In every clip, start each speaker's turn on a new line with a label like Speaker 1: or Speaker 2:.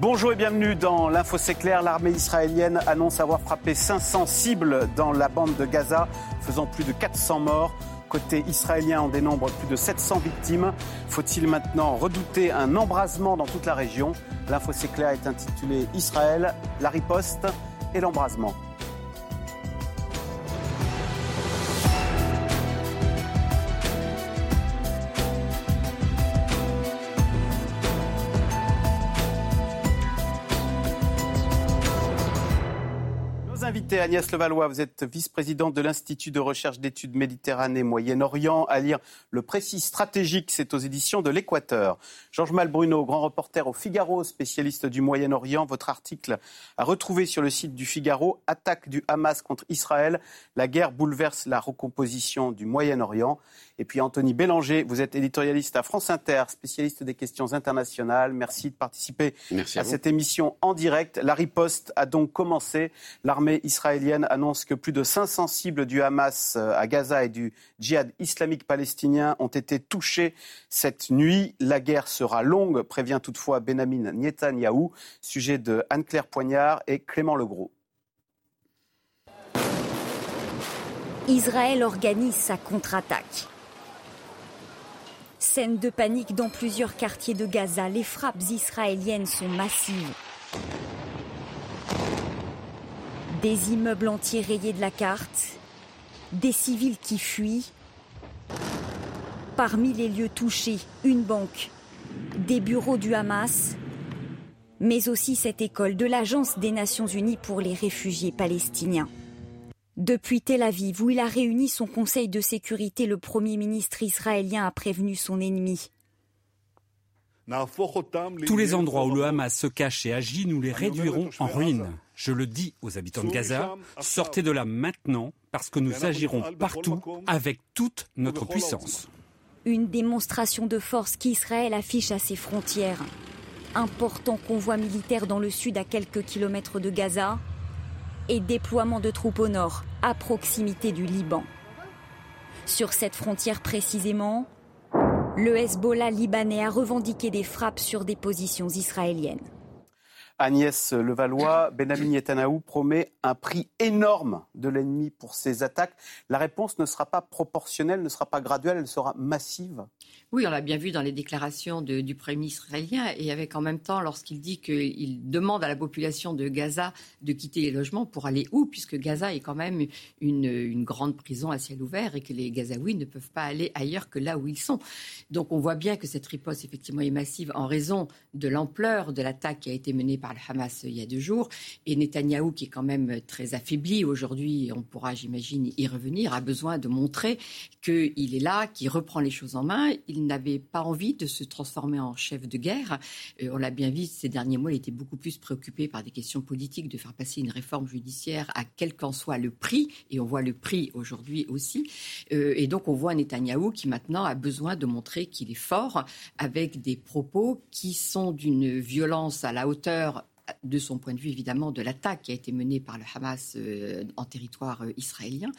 Speaker 1: Bonjour et bienvenue dans l'Info C'est clair. L'armée israélienne annonce avoir frappé 500 cibles dans la bande de Gaza, faisant plus de 400 morts. Côté israélien, on dénombre plus de 700 victimes. Faut-il maintenant redouter un embrasement dans toute la région? L'info C'est clair est intitulé Israël, la riposte et l'embrasement. Agnès Levallois, vous êtes vice-présidente de l'Institut de recherche d'études Méditerranée Moyen-Orient. À lire Le précis stratégique, c'est aux éditions de l'Équateur. Georges Malbruno, grand reporter au Figaro, spécialiste du Moyen-Orient. Votre article a retrouvé sur le site du Figaro Attaque du Hamas contre Israël. La guerre bouleverse la recomposition du Moyen-Orient. Et puis Anthony Bélanger, vous êtes éditorialiste à France Inter, spécialiste des questions internationales. Merci de participer à, cette émission en direct. La riposte a donc commencé. L'armée israélienne annonce que plus de 500 cibles du Hamas euh, à Gaza et du djihad islamique palestinien ont été touchées cette nuit. La guerre sera longue, prévient toutefois Benjamin Netanyahou. Sujet de Anne-Claire Poignard et Clément Legros.
Speaker 2: Israël organise sa contre-attaque. Scène de panique dans plusieurs quartiers de Gaza. Les frappes israéliennes sont massives. Des immeubles entiers rayés de la carte. Des civils qui fuient. Parmi les lieux touchés, une banque, des bureaux du Hamas, mais aussi cette école de l'Agence des Nations Unies pour les réfugiés palestiniens. Depuis Tel Aviv, où il a réuni son Conseil de sécurité, le Premier ministre israélien a prévenu son ennemi.
Speaker 3: Tous les endroits où le Hamas se cache et agit, nous les réduirons en ruines. Je le dis aux habitants de Gaza, sortez de là maintenant parce que nous agirons partout avec toute notre puissance.
Speaker 2: Une démonstration de force qu'Israël affiche à ses frontières. Important convoi militaire dans le sud à quelques kilomètres de Gaza et déploiement de troupes au nord, à proximité du Liban. Sur cette frontière précisément, le Hezbollah libanais a revendiqué des frappes sur des positions israéliennes.
Speaker 1: Agnès Levallois, Benjamin Netanyahu promet un prix énorme de l'ennemi pour ses attaques. La réponse ne sera pas proportionnelle, ne sera pas graduelle, elle sera massive.
Speaker 4: Oui, on l'a bien vu dans les déclarations du Premier ministre israélien et avec en même temps lorsqu'il dit qu'il demande à la population de Gaza de quitter les logements pour aller où Puisque Gaza est quand même une, une grande prison à ciel ouvert et que les Gazaouis ne peuvent pas aller ailleurs que là où ils sont. Donc on voit bien que cette riposte effectivement est massive en raison de l'ampleur de l'attaque qui a été menée par le Hamas il y a deux jours. Et Netanyahou, qui est quand même très affaibli aujourd'hui, on pourra, j'imagine, y revenir, a besoin de montrer qu'il est là, qu'il reprend les choses en main. Il n'avait pas envie de se transformer en chef de guerre. Euh, on l'a bien vu ces derniers mois, il était beaucoup plus préoccupé par des questions politiques, de faire passer une réforme judiciaire à quel qu'en soit le prix. Et on voit le prix aujourd'hui aussi. Euh, et donc on voit Netanyahou qui maintenant a besoin de montrer qu'il est fort avec des propos qui sont d'une violence à la hauteur de son point de vue évidemment de l'attaque qui a été menée par le Hamas euh, en territoire euh, israélien,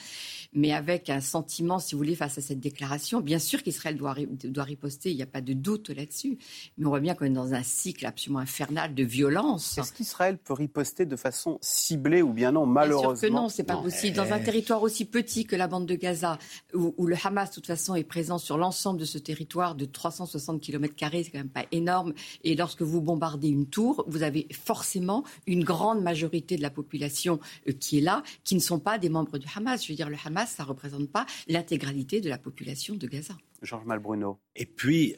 Speaker 4: mais avec un sentiment, si vous voulez, face à cette déclaration. Bien sûr qu'Israël doit, doit riposter, il n'y a pas de doute là-dessus, mais on voit bien qu'on est dans un cycle absolument infernal de violence.
Speaker 1: Est-ce qu'Israël peut riposter de façon ciblée ou bien non, malheureusement
Speaker 4: Bien sûr que non, c'est pas possible. Dans un territoire aussi petit que la bande de Gaza, où, où le Hamas, de toute façon, est présent sur l'ensemble de ce territoire de 360 km, c'est quand même pas énorme. Et lorsque vous bombardez une tour, vous avez forcément forcément une grande majorité de la population euh, qui est là, qui ne sont pas des membres du Hamas. Je veux dire, le Hamas, ça ne représente pas l'intégralité de la population de Gaza.
Speaker 1: Georges Malbruno.
Speaker 5: Et puis,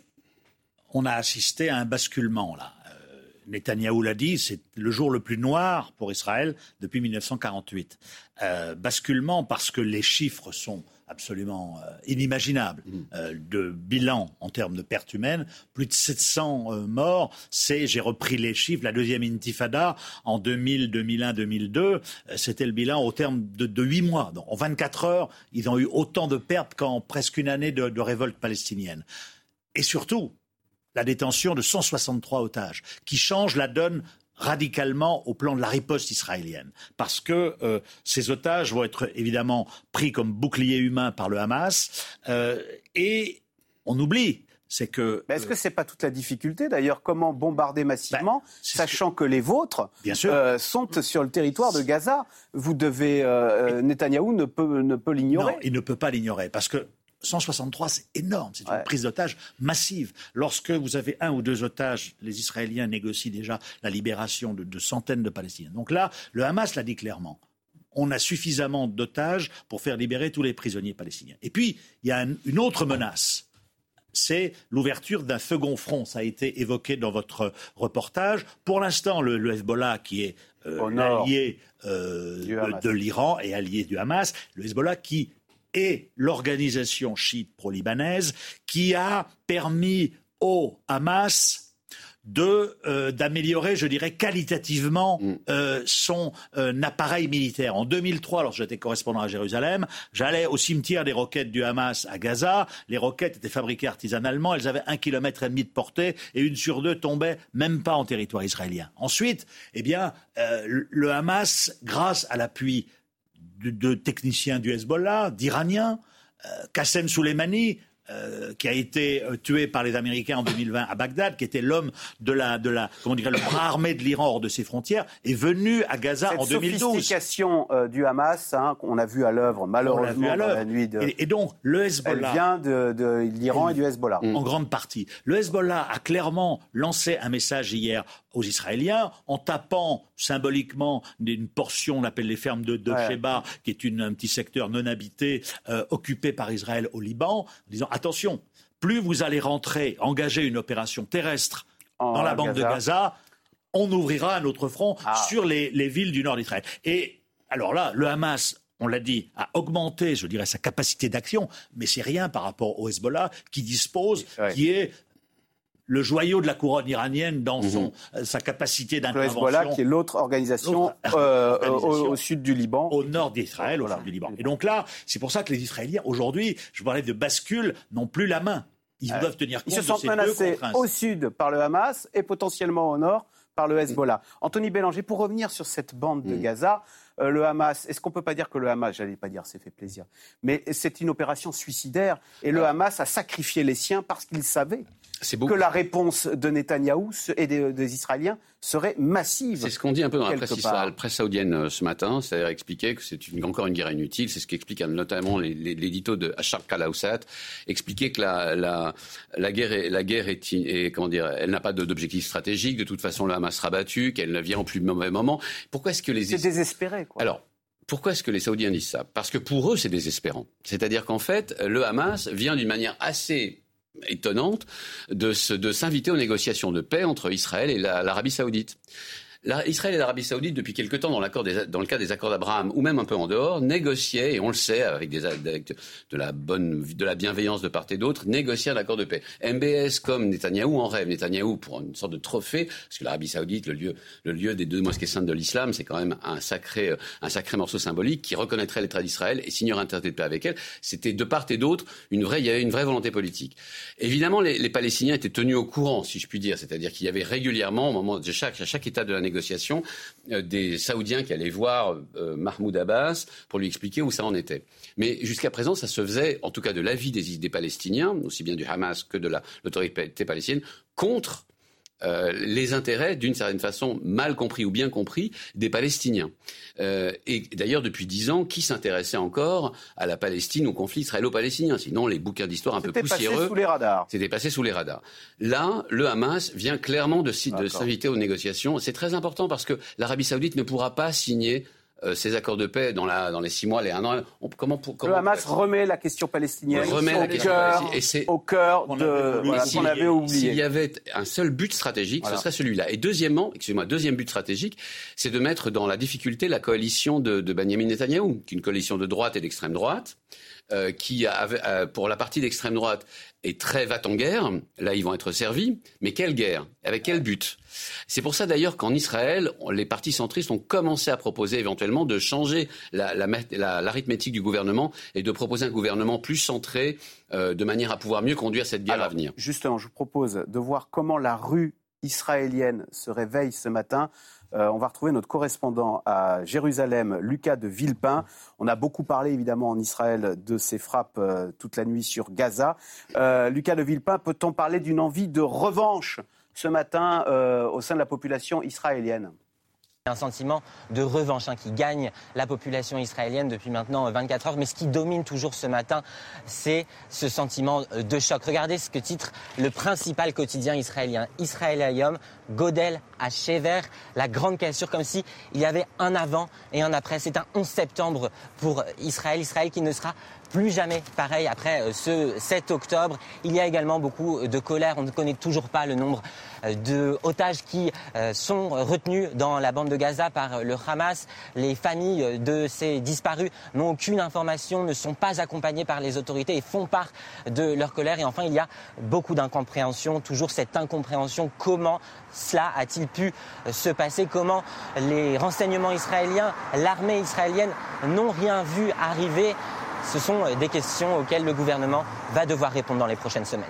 Speaker 5: on a assisté à un basculement là. Euh, Netanyahou l'a dit, c'est le jour le plus noir pour Israël depuis 1948. Euh, basculement parce que les chiffres sont absolument euh, inimaginable mm. euh, de bilan en termes de pertes humaines. Plus de 700 euh, morts. C'est, j'ai repris les chiffres, la deuxième intifada en 2000, 2001, 2002, c'était le bilan au terme de, de 8 mois. Donc, en 24 heures, ils ont eu autant de pertes qu'en presque une année de, de révolte palestinienne. Et surtout, la détention de 163 otages, qui change la donne radicalement au plan de la riposte israélienne. Parce que euh, ces otages vont être évidemment pris comme bouclier humain par le Hamas. Euh, et on oublie, c'est que.
Speaker 1: Est-ce que c'est pas toute la difficulté d'ailleurs Comment bombarder massivement, bah, sachant que... les vôtres euh, sont sur le territoire de Gaza? Vous devez. Euh, Netanyahou ne peut, ne peut l'ignorer.
Speaker 5: Non, il ne peut pas l'ignorer parce que 163, c'est énorme, c'est une prise d'otages massive. Lorsque vous avez un ou deux otages, les Israéliens négocient déjà la libération de, centaines de Palestiniens. Donc là, le Hamas l'a dit clairement. On a suffisamment d'otages pour faire libérer tous les prisonniers palestiniens. Et puis, il y a une autre menace c'est l'ouverture d'un second front. Ça a été évoqué dans votre reportage. Pour l'instant, le, Hezbollah, qui est euh, allié euh, de, l'Iran et allié du Hamas, le Hezbollah qui est l'organisation chiite pro-libanaise qui a permis au Hamas de euh, d'améliorer, je dirais, qualitativement mm. euh, son euh, appareil militaire. En 2003, lorsque j'étais correspondant à Jérusalem, j'allais au cimetière des roquettes du Hamas à Gaza. Les roquettes étaient fabriquées artisanalement, elles avaient un kilomètre et demi de portée et une sur deux tombait même pas en territoire israélien. Ensuite, eh bien, le Hamas, grâce à l'appui de, de, techniciens du Hezbollah, d'Iraniens, Qassem Soleimani, euh, qui a été euh, tué par les Américains en 2020 à Bagdad, qui était l'homme de la, de la, comment dirait, le bras armé de l'Iran hors de ses frontières, est venu à Gaza en 2012.
Speaker 1: sophistication euh, du Hamas, hein, qu'on a vu à l'œuvre malheureusement à dans la nuit de.
Speaker 5: Et, donc le Hezbollah
Speaker 1: elle vient de, de l'Iran et du Hezbollah.
Speaker 5: En grande partie, le Hezbollah a clairement lancé un message hier aux Israéliens en tapant symboliquement une portion, on appelle les fermes de, de Sheba, qui est une, un petit secteur non habité, euh, occupé par Israël au Liban, en disant attention, plus vous allez rentrer, engager une opération terrestre dans la bande de Gaza, on ouvrira un autre front ah. sur les, villes du nord d'Israël. Et alors là, le Hamas on l'a dit, a augmenté, je dirais, sa capacité d'action, mais c'est rien par rapport au Hezbollah qui dispose, qui est le joyau de la couronne iranienne dans son, mhm. euh, sa capacité d'intervention.
Speaker 1: Le Hezbollah, qui est l'autre organisation, euh, au, sud du Liban.
Speaker 5: Au nord d'Israël, au sud du Liban. Et donc là, c'est pour ça que les Israéliens, aujourd'hui, je parlais de bascule, n'ont plus la main. Ils doivent tenir compte
Speaker 1: Ils se sentent menacés au sud par le Hamas et potentiellement au nord par le Hezbollah. Anthony Bélanger, pour revenir sur cette bande de mm. Gaza, euh, le Hamas, est-ce qu'on ne peut pas dire que le Hamas, j'allais pas dire c'est fait plaisir, mais c'est une opération suicidaire et le Hamas a sacrifié les siens parce qu'il savait que la réponse de Netanyahou et des, Israéliens serait massive.
Speaker 6: C'est ce qu'on dit un peu dans la presse, saoudienne euh, ce matin, c'est-à-dire expliquer que c'est encore une guerre inutile. C'est ce qu'explique notamment l'édito de Achar Kalaoussat, expliquer que la, la, guerre, est, la guerre est, comment dire, elle n'a pas d'objectif stratégique. De toute façon, le Hamas sera battu, qu'elle ne vient au plus mauvais moment. Pourquoi est-ce que les
Speaker 1: c'est désespéré quoi.
Speaker 6: Alors pourquoi est-ce que les Saoudiens disent ça? Parce que pour eux, c'est désespérant. C'est-à-dire qu'en fait, le Hamas vient d'une manière assez étonnante de, s'inviter aux négociations de paix entre Israël et l'Arabie saoudite. Israël et l'Arabie Saoudite, depuis quelque temps, dans, dans le cas des accords d'Abraham, ou même un peu en dehors, négociaient, et on le sait, avec, des, de la bonne, de la bienveillance de part et d'autre, négociaient un accord de paix. MBS comme Netanyahou en rêve. Netanyahou pour une sorte de trophée, parce que l'Arabie Saoudite, le lieu, le lieu des deux mosquées saintes de l'islam, c'est quand même un sacré, un sacré morceau symbolique qui reconnaîtrait l'État d'Israël et signerait un traité de paix avec elle. C'était de part et d'autre une vraie, il y avait une vraie volonté politique. Évidemment, les, les Palestiniens étaient tenus au courant, si je puis dire, c'est-à-dire qu'il y avait régulièrement, au moment de chaque, à chaque état de la euh, des Saoudiens qui allaient voir euh, Mahmoud Abbas pour lui expliquer où ça en était. Mais jusqu'à présent, ça se faisait, en tout cas de l'avis des, Palestiniens, aussi bien du Hamas que de l'autorité palestinienne, contre les intérêts, d'une certaine façon, mal compris ou bien compris, des Palestiniens. Euh, et d'ailleurs, depuis dix ans, qui s'intéressait encore à la Palestine, au conflit israélo-palestinien? Sinon, les bouquins d'histoire un peu poussiéreux... C'était passé
Speaker 1: sous les radars.
Speaker 6: C'était passé sous les radars. Là, le Hamas vient clairement de s'inviter aux négociations. C'est très important parce que l'Arabie saoudite ne pourra pas signer euh, ces accords de paix dans, la, dans les six mois, les un an. comment,
Speaker 1: le Hamas remet la question palestinienne remet la question et c'est au cœur de ce qu'on avait oublié.
Speaker 6: S'il y avait un seul but stratégique, ce serait celui-là. Et deuxièmement, excusez-moi, deuxième but stratégique, c'est de mettre dans la difficulté la coalition de, de Benjamin Netanyahou, qui est une coalition de droite et d'extrême droite. Euh, qui, pour la partie d'extrême droite, est très va en guerre. Là, ils vont être servis. Mais quelle guerre? Avec quel but? C'est pour ça d'ailleurs qu'en Israël, les partis centristes ont commencé à proposer éventuellement de changer l'arithmétique du gouvernement et de proposer un gouvernement plus centré euh, de manière à pouvoir mieux conduire cette guerre à venir.
Speaker 1: Justement, je vous propose de voir comment la rue israélienne se réveille ce matin. Euh, on va retrouver notre correspondant à Jérusalem, Lucas de Villepin. On a beaucoup parlé évidemment en Israël de ces frappes euh, toute la nuit sur Gaza. Euh, Lucas de Villepin, peut-on parler d'une envie de revanche ce matin au sein de la population israélienne?
Speaker 7: Un sentiment de revanche hein, qui gagne la population israélienne depuis maintenant 24 heures. Mais ce qui domine toujours ce matin, c'est ce sentiment de choc. Regardez ce que titre le principal quotidien israélien, Israël Ayom, Godel à Chever, la grande cassure, comme si il y avait un avant et un après. C'est un 11 septembre pour Israël, Israël qui ne sera plus jamais pareil après euh, ce 7 octobre. Il y a également beaucoup de colère. On ne connaît toujours pas le nombre euh, de otages qui euh, sont retenus dans la bande de Gaza par le Hamas. Les familles de ces disparus n'ont aucune information, ne sont pas accompagnées par les autorités et font part de leur colère. Et enfin, il y a beaucoup d'incompréhension, toujours cette incompréhension. Comment cela a-t-il pu se passer? Comment les renseignements israéliens, l'armée israélienne n'ont rien vu arriver? Ce sont des questions auxquelles le gouvernement va devoir répondre dans les prochaines semaines.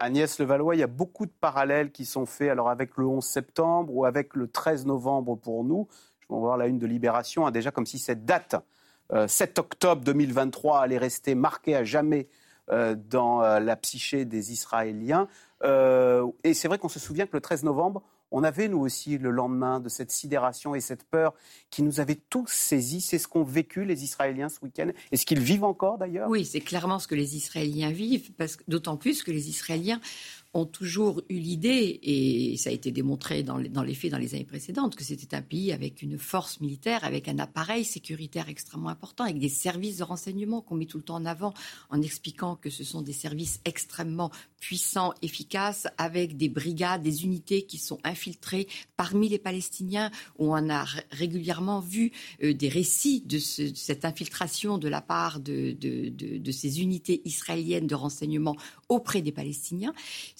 Speaker 1: Agnès Levallois, il y a beaucoup de parallèles qui sont faits alors avec le 11 septembre ou avec le 13 novembre pour nous. Je vais voir la une de Libération, hein, déjà comme si cette date, 7 euh, octobre 2023, allait rester marquée à jamais euh, dans euh, la psyché des Israéliens. et c'est vrai qu'on se souvient que le 13 novembre, on avait, nous aussi, le lendemain de cette sidération et cette peur qui nous avait tous saisis. C'est ce qu'ont vécu les Israéliens ce week-end. Et ce qu'ils vivent encore, d'ailleurs?
Speaker 4: Oui, c'est clairement ce que les Israéliens vivent, d'autant plus que les Israéliens ont toujours eu l'idée, et ça a été démontré dans les, faits dans les années précédentes, que c'était un pays avec une force militaire, avec un appareil sécuritaire extrêmement important, avec des services de renseignement qu'on met tout le temps en avant en expliquant que ce sont des services extrêmement puissants, efficaces, avec des brigades, des unités qui sont infiltrées parmi les Palestiniens, où on a régulièrement vu euh, des récits de, cette infiltration de la part de ces unités israéliennes de renseignement auprès des Palestiniens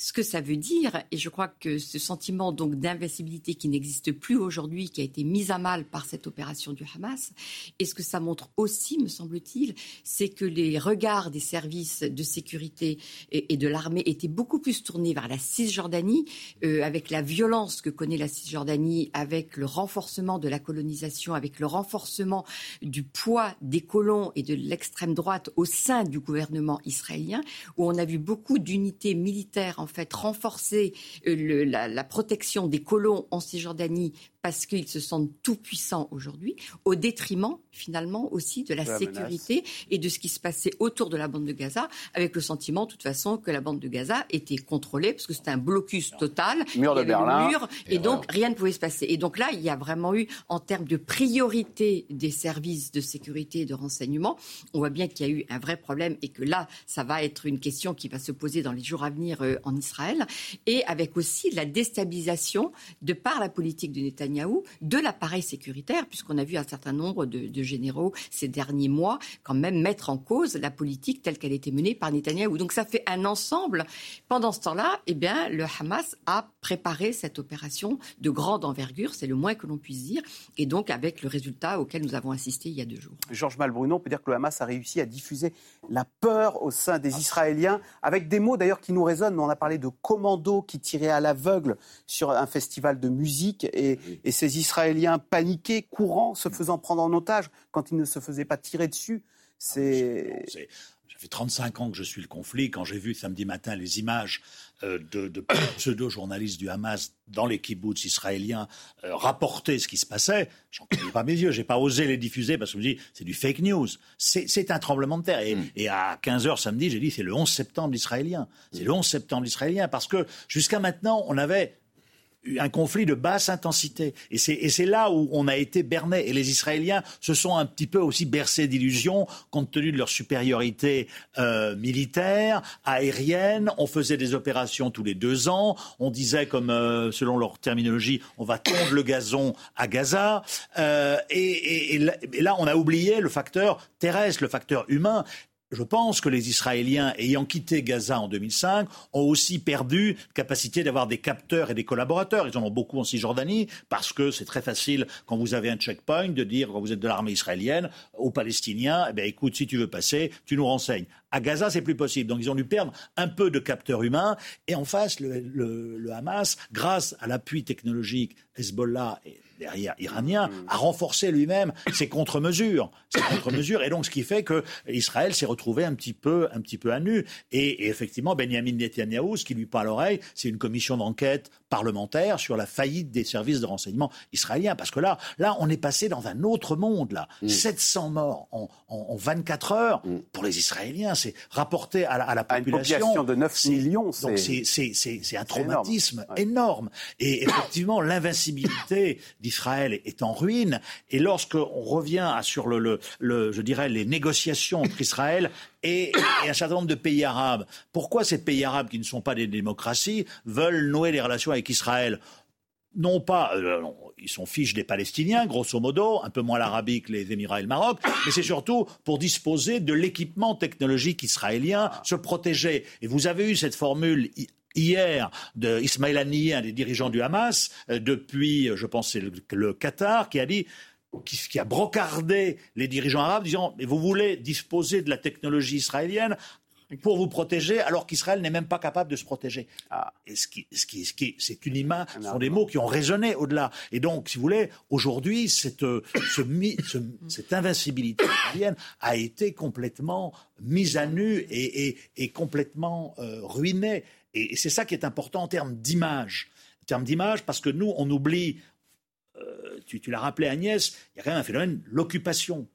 Speaker 4: ce que ça veut dire, et je crois que ce sentiment donc d'invincibilité qui n'existe plus aujourd'hui, qui a été mis à mal par cette opération du Hamas, et ce que ça montre aussi, me semble-t-il, c'est que les regards des services de sécurité et, de l'armée étaient beaucoup plus tournés vers la Cisjordanie, euh, avec la violence que connaît la Cisjordanie, avec le renforcement de la colonisation, avec le renforcement du poids des colons et de l'extrême droite au sein du gouvernement israélien, où on a vu beaucoup d'unités militaires en fait renforcer euh, la, protection des colons en Cisjordanie parce qu'ils se sentent tout puissants aujourd'hui, au détriment finalement aussi de la, sécurité et de ce qui se passait autour de la bande de Gaza, avec le sentiment de toute façon que la bande de Gaza était contrôlée, parce que c'était un blocus total.
Speaker 1: Mur de Berlin.
Speaker 4: et, donc rien ne pouvait se passer. Et donc là, il y a vraiment eu, en termes de priorité des services de sécurité et de renseignement, on voit bien qu'il y a eu un vrai problème et que là, ça va être une question qui va se poser dans les jours à venir euh, en Israël, et avec aussi la déstabilisation de par la politique de Netanyahu de l'appareil sécuritaire, puisqu'on a vu un certain nombre de, généraux ces derniers mois quand même mettre en cause la politique telle qu'elle était menée par Netanyahou. Donc ça fait un ensemble. Pendant ce temps-là, eh bien, le Hamas a préparé cette opération de grande envergure, c'est le moins que l'on puisse dire, et donc avec le résultat auquel nous avons assisté il y a deux jours.
Speaker 1: Georges Malbruno, on peut dire que le Hamas a réussi à diffuser la peur au sein des Israéliens, avec des mots d'ailleurs qui nous résonnent. On a parlé de commandos qui tiraient à l'aveugle sur un festival de musique et, et ces Israéliens paniqués, courants, se faisant prendre en otage quand ils ne se faisaient pas tirer dessus. C'est.
Speaker 5: Ça fait 35 ans que je suis le conflit. Quand j'ai vu samedi matin les images euh, de, pseudo-journalistes du Hamas dans les kibbutz israéliens euh, rapporter ce qui se passait, j'en connais pas mes yeux. J'ai pas osé les diffuser parce que je me dis c'est du fake news. C'est un tremblement de terre. Et, mm. et à 15 h samedi, j'ai dit c'est le 11 septembre israélien. C'est le 11 septembre israélien parce que jusqu'à maintenant on avait un conflit de basse intensité. Et c'est là où on a été berné. Et les Israéliens se sont un petit peu aussi bercés d'illusions compte tenu de leur supériorité euh, militaire, aérienne. On faisait des opérations tous les deux ans. On disait, comme euh, selon leur terminologie, on va tondre le gazon à Gaza. Euh, et, et, là, on a oublié le facteur terrestre, le facteur humain je pense que les Israéliens, ayant quitté Gaza en 2005, ont aussi perdu capacité d'avoir des capteurs et des collaborateurs. Ils en ont beaucoup en Cisjordanie parce que c'est très facile quand vous avez un checkpoint de dire quand vous êtes de l'armée israélienne aux Palestiniens, eh bien, écoute, si tu veux passer, tu nous renseignes. À Gaza, c'est plus possible. Donc, ils ont dû perdre un peu de capteurs humains. Et en face, le, le Hamas, grâce à l'appui technologique Hezbollah et derrière iranien, mm. a renforcé lui-même ses contre-mesures. Ses contre-mesures. Et donc, ce qui fait que Israël s'est retrouvé un petit peu, un petit peu à nu. Et, effectivement, Benjamin Netanyahu, ce qui lui parle à l'oreille, c'est une commission d'enquête parlementaire sur la faillite des services de renseignement israéliens. Parce que là, là, on est passé dans un autre monde, là. 700 mm. morts en, en, 24 heures. Mm. Pour les Israéliens, c'est rapporté à la, à la population.
Speaker 1: une population de 9 millions.
Speaker 5: Donc, c'est un traumatisme énorme. Et effectivement, l'invincibilité d'Israël est en ruine. Et lorsqu'on revient sur le, je dirais, les négociations entre Israël et, un certain nombre de pays arabes, pourquoi ces pays arabes qui ne sont pas des démocraties veulent nouer des relations avec Israël? Non pas, euh, ils sont fiches des Palestiniens, grosso modo, un peu moins l'Arabie que les Émirats et le Maroc, mais c'est surtout pour disposer de l'équipement technologique israélien, se protéger. Et vous avez eu cette formule hier de Ismail un des dirigeants du Hamas, euh, depuis, euh, je pense, le, Qatar, qui a dit qui, a brocardé les dirigeants arabes, disant mais vous voulez disposer de la technologie israélienne pour vous protéger, alors qu'Israël n'est même pas capable de se protéger. Ah. Et ce qui, ce qui, ce qui, c'est une image, ce sont des mots qui ont résonné au-delà. Et donc, si vous voulez, aujourd'hui, cette, euh, ce, cette invincibilité israélienne a été complètement mise à nu et, et, et complètement ruinée. Et, c'est ça qui est important en termes d'image. En termes d'image, parce que nous, on oublie, euh, tu, l'as rappelé Agnès, il y a quand même un phénomène, l'occupation.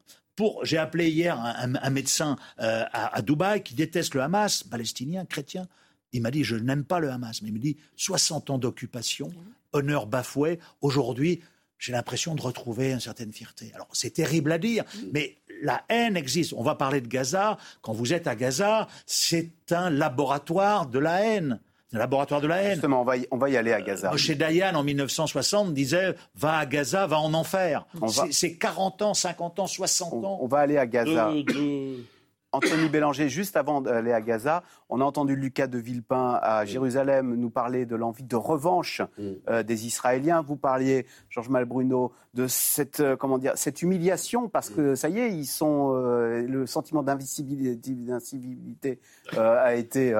Speaker 5: J'ai appelé hier un, médecin euh, à, Dubaï qui déteste le Hamas, palestinien, chrétien. Il m'a dit, je n'aime pas le Hamas, mais il me dit, 60 ans d'occupation, honneur bafoué, aujourd'hui, j'ai l'impression de retrouver une certaine fierté. Alors, c'est terrible à dire, mais la haine existe. On va parler de Gaza. Quand vous êtes à Gaza, c'est un laboratoire de la haine. Un laboratoire de la haine.
Speaker 1: Justement, on va y, on va y aller à Gaza.
Speaker 5: Chez Dayan, en 1960, disait Va à Gaza, va en enfer. C'est 40 ans, 50 ans, 60 ans.
Speaker 1: On va aller à Gaza. Anthony Bélanger, juste avant d'aller à Gaza, on a entendu Lucas de Villepin à Jérusalem nous parler de l'envie de revanche euh, des Israéliens. Vous parliez, Georges Malbruno, de cette, euh, comment dire, cette humiliation parce que ça y est, ils sont, euh, le sentiment d'incivilité a été.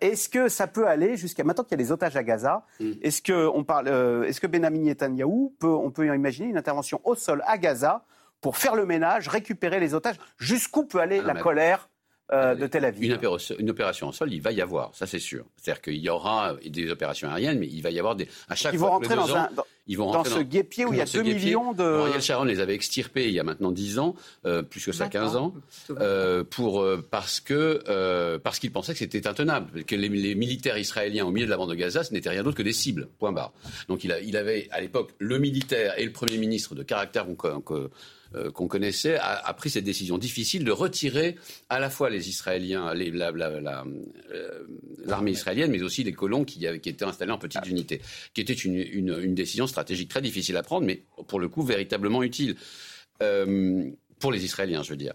Speaker 1: Est-ce que ça peut aller jusqu'à maintenant qu'il y a des otages à Gaza mm. Est-ce que on parle, est-ce que Benjamin Netanyahu peut, on peut imaginer une intervention au sol à Gaza pour faire le ménage, récupérer les otages. Jusqu'où peut aller ah, la colère euh, de Tel Aviv.
Speaker 6: Une opération, une opération en sol, il va y avoir, ça c'est sûr. C'est-à-dire qu'il y aura des opérations aériennes, mais il va y avoir des.
Speaker 1: À chaque ils vont rentrer dans, un, ils vont dans ce guépier où il y a 2 millions de.
Speaker 6: Ariel Sharon les avait extirpés il y a maintenant 10 ans, euh, plus que ça, 15 ans, euh, pour, euh, parce que euh, parce qu'ils pensaient que c'était intenable, que les, les, militaires israéliens au milieu de la bande de Gaza, ce n'était rien d'autre que des cibles. Point barre. Donc il, a, il avait à l'époque le militaire et le premier ministre de caractère euh, qu'on connaissait, a, pris cette décision difficile de retirer à la fois les Israéliens, euh, l'armée israélienne, mais aussi les colons qui, étaient installés en petites unités, qui était une, une, décision stratégique très difficile à prendre, mais pour le coup véritablement utile. Euh, pour les Israéliens, je veux dire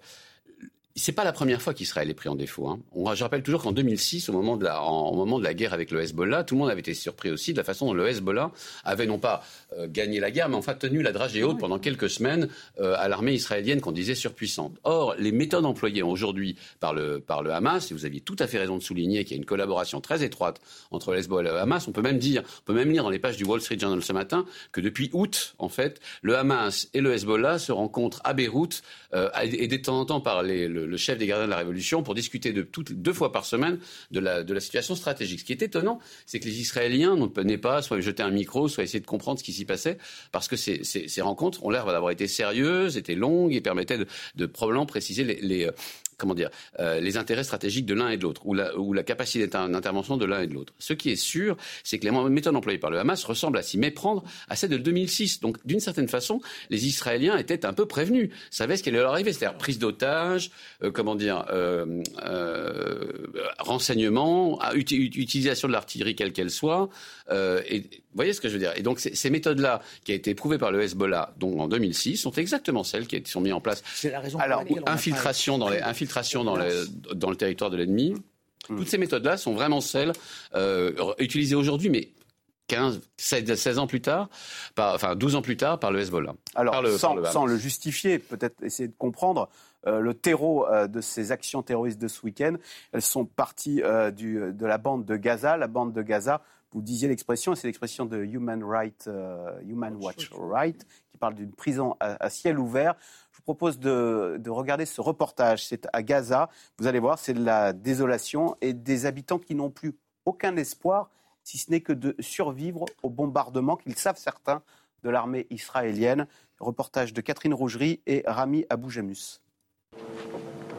Speaker 6: c'est pas la première fois qu'Israël est pris en défaut. Hein. On, je rappelle toujours qu'en 2006, au moment, de la, en, au moment de la guerre avec le Hezbollah, tout le monde avait été surpris aussi de la façon dont le Hezbollah avait non pas euh, gagné la guerre, mais en fait tenu la dragée haute pendant quelques semaines euh, à l'armée israélienne qu'on disait surpuissante. Or, les méthodes employées aujourd'hui par le, par le Hamas, et vous aviez tout à fait raison de souligner qu'il y a une collaboration très étroite entre le Hezbollah et le Hamas, on peut même dire, on peut même lire dans les pages du Wall Street Journal ce matin que depuis août, en fait, le Hamas et le Hezbollah se rencontrent à Beyrouth euh, et de temps en temps par les, le, le chef des gardiens de la pour discuter de toutes, deux fois par semaine de la, de la situation stratégique. Ce qui est étonnant, c'est que les Israéliens n'ont pas soit jeter un micro, soit essayer de comprendre ce qui s'y passait, parce que ces, ces, ces rencontres ont l'air d'avoir été sérieuses, étaient longues et permettaient de, de probablement préciser les, les, comment dire, euh, les intérêts stratégiques de l'un et de l'autre, ou la, ou la capacité d'intervention de l'un et de l'autre. Ce qui est sûr, c'est que les méthodes employées par le Hamas ressemblent à s'y méprendre à celles de 2006. Donc, d'une certaine façon, les Israéliens étaient un peu prévenus, savaient ce qui allait leur arriver, c'est-à-dire prise d'otages, euh, comment dire, euh, euh renseignement, utilisation de l'artillerie quelle qu'elle soit, et vous voyez ce que je veux dire Et donc ces méthodes-là, qui ont été éprouvées par le Hezbollah, donc en 2006, sont exactement celles qui sont mises en place.
Speaker 5: C'est la raison.
Speaker 6: Alors infiltration dans les d'infiltration dans, dans le territoire de l'ennemi. Hmm. Toutes ces méthodes-là sont vraiment celles euh, utilisées aujourd'hui, mais 15, 16, ans plus tard, enfin 12 ans plus tard, par le Hezbollah.
Speaker 1: Alors, sans, le justifier, peut-être essayer de comprendre euh, le terreau euh, de ces actions terroristes de ce week-end. Elles sont parties de la bande de Gaza. La bande de Gaza, vous disiez l'expression, c'est l'expression de Human, Right, Human Watch Right, qui parle d'une prison à, ciel ouvert vous propose de, regarder ce reportage. C'est à Gaza. Vous allez voir, c'est de la désolation et des habitants qui n'ont plus aucun espoir, si ce n'est que de survivre au bombardement qu'ils savent certains de l'armée israélienne. Reportage de Catherine Rougerie et Rami Aboujamus.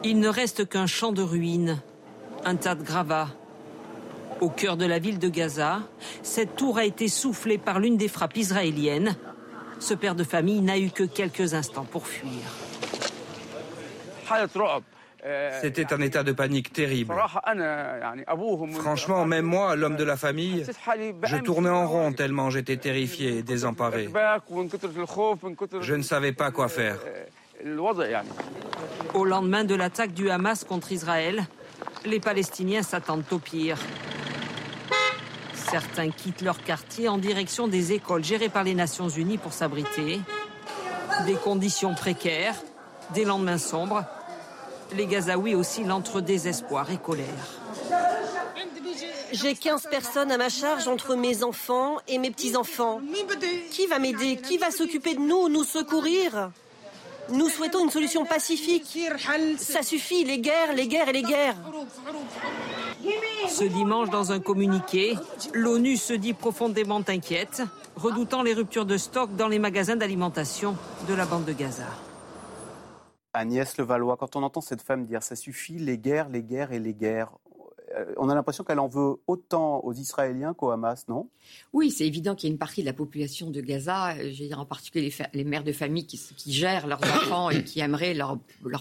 Speaker 8: Il ne reste qu'un champ de ruines, un tas de gravats. Au cœur de la ville de Gaza, cette tour a été soufflée par l'une des frappes israéliennes. Ce père de famille n'a eu que quelques instants pour fuir.
Speaker 9: C'était un état de panique terrible. Franchement, même moi, l'homme de la famille, je tournais en rond tellement j'étais terrifié et désemparé. Je ne savais pas quoi faire.
Speaker 8: Au lendemain de l'attaque du Hamas contre Israël, les Palestiniens s'attendent au pire. Certains quittent leur quartier en direction des écoles gérées par les Nations Unies pour s'abriter. Des conditions précaires, des lendemains sombres. Les Gazaouis oscillent entre désespoir et colère.
Speaker 10: J'ai 15 personnes à ma charge entre mes enfants et mes petits-enfants. Qui va m'aider? Qui va s'occuper de nous, nous secourir? Nous souhaitons une solution pacifique. Ça suffit, les guerres, les guerres et les guerres.
Speaker 8: Ce dimanche, dans un communiqué, l'ONU se dit profondément inquiète, redoutant les ruptures de stock dans les magasins d'alimentation de la bande de Gaza.
Speaker 1: Agnès Levallois, quand on entend cette femme dire ça suffit, les guerres, les guerres et les guerres, on a l'impression qu'elle en veut autant aux Israéliens qu'au Hamas, non?
Speaker 4: Oui, c'est évident qu'il y a une partie de la population de Gaza, euh, dire en particulier les, mères de famille qui, gèrent leurs enfants et qui aimeraient leur,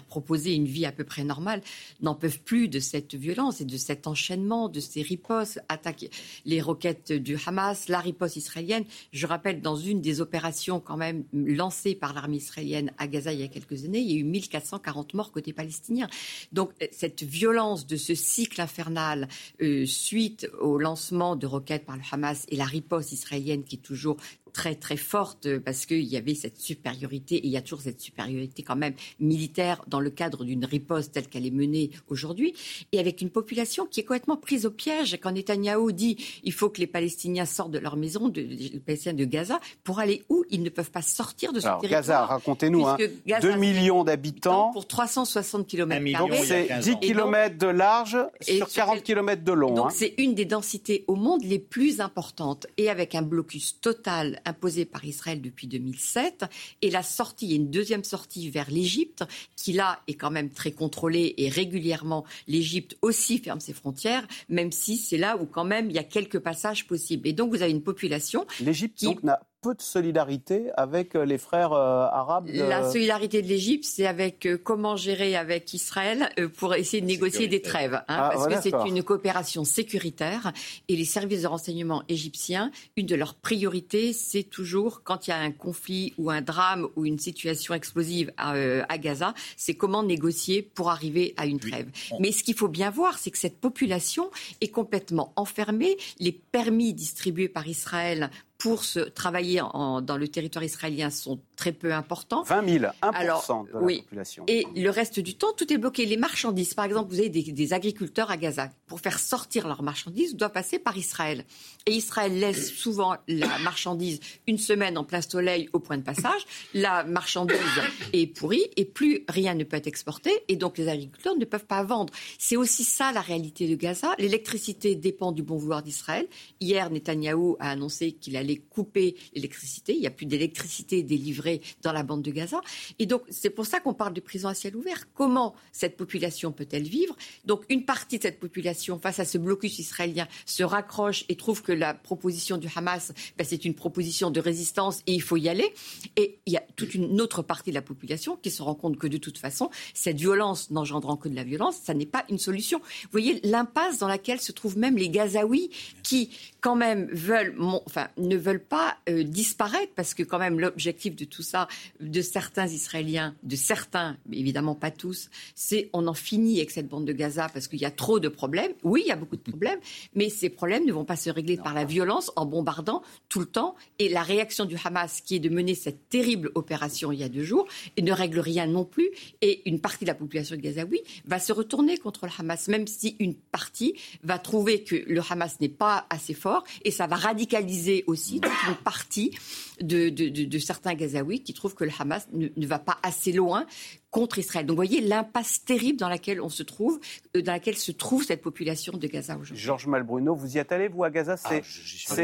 Speaker 4: proposer une vie à peu près normale, n'en peuvent plus de cette violence et de cet enchaînement, de ces ripostes, attaquer les roquettes du Hamas, la riposte israélienne. Je rappelle, dans une des opérations quand même lancées par l'armée israélienne à Gaza il y a quelques années, il y a eu 1440 morts côté palestinien. Donc euh, cette violence de ce cycle infernal euh, suite au lancement de roquettes par le Hamas et la riposte israélienne qui est toujours très très forte euh, parce qu'il y avait cette supériorité et il y a toujours cette supériorité quand même militaire dans le cadre d'une riposte telle qu'elle est menée aujourd'hui et avec une population qui est complètement prise au piège quand Netanyahou dit il faut que les Palestiniens sortent de leur maison, de, les Palestiniens de Gaza, pour aller où? Ils ne peuvent pas sortir de ce territoire.
Speaker 1: Gaza, racontez-nous, hein, 2 millions d'habitants
Speaker 4: pour 360 km.
Speaker 1: Donc c'est 10 km de large sur 40 km de long.
Speaker 4: Donc
Speaker 1: hein.
Speaker 4: c'est une des densités au monde les plus importantes et avec un blocus total imposée par Israël depuis 2007 et la sortie, une deuxième sortie vers l'Égypte qui là est quand même très contrôlée et régulièrement l'Égypte aussi ferme ses frontières, même si c'est là où quand même il y a quelques passages possibles. Et donc vous avez une population.
Speaker 1: L'Égypte qui... n'a peu de solidarité avec euh, les frères euh, arabes
Speaker 4: La solidarité de l'Égypte, c'est avec euh, comment gérer avec Israël pour essayer de négocier des trêves. Hein, ah, parce que c'est une coopération sécuritaire. Et les services de renseignement égyptiens, une de leurs priorités, c'est toujours, quand il y a un conflit ou un drame ou une situation explosive à, à Gaza, c'est comment négocier pour arriver à une trêve. Mais ce qu'il faut bien voir, c'est que cette population est complètement enfermée. Les permis distribués par Israël pour se travailler dans le territoire israélien sont très peu importants.
Speaker 1: 20 000, 1% de la oui. population.
Speaker 4: Et le reste du temps, tout est bloqué. Les marchandises, par exemple, vous avez des, agriculteurs à Gaza. Pour faire sortir leurs marchandises, doivent passer par Israël. Et Israël laisse souvent la marchandise une semaine en plein soleil au point de passage. La marchandise est pourrie et plus rien ne peut être exporté. Et donc les agriculteurs ne peuvent pas vendre. C'est aussi ça la réalité de Gaza. L'électricité dépend du bon vouloir d'Israël. Hier, Netanyahou a annoncé qu'il allait couper l'électricité. Il n'y a plus d'électricité délivrée dans la bande de Gaza. Et donc, c'est pour ça qu'on parle de prison à ciel ouvert. Comment cette population peut-elle vivre? Donc, une partie de cette population, face à ce blocus israélien, se raccroche et trouve que la proposition du Hamas, ben, c'est une proposition de résistance et il faut y aller. Et il y a toute une autre partie de la population qui se rend compte que de toute façon, cette violence n'engendrant que de la violence, ça n'est pas une solution. Vous voyez l'impasse dans laquelle se trouvent même les Gazaouis qui, quand même, veulent, enfin, ne veulent pas euh, disparaître parce que quand même l'objectif de tout ça, de certains Israéliens, de certains, mais évidemment pas tous, c'est on en finit avec cette bande de Gaza parce qu'il y a trop de problèmes. Oui, il y a beaucoup de problèmes, mais ces problèmes ne vont pas se régler par la violence en bombardant tout le temps. Et la réaction du Hamas, qui est de mener cette terrible opération il y a deux jours, et ne règle rien non plus. Et une partie de la population de Gaza, oui, va se retourner contre le Hamas, même si une partie va trouver que le Hamas n'est pas assez fort, et ça va radicaliser aussi toute une partie de, certains Gazaouis qui trouvent que le Hamas ne, va pas assez loin contre Israël. Donc vous voyez l'impasse terrible dans laquelle on se trouve, euh, dans laquelle se trouve cette population de Gaza aujourd'hui.
Speaker 1: Georges Malbruno, vous y êtes allé, vous, à Gaza? C'est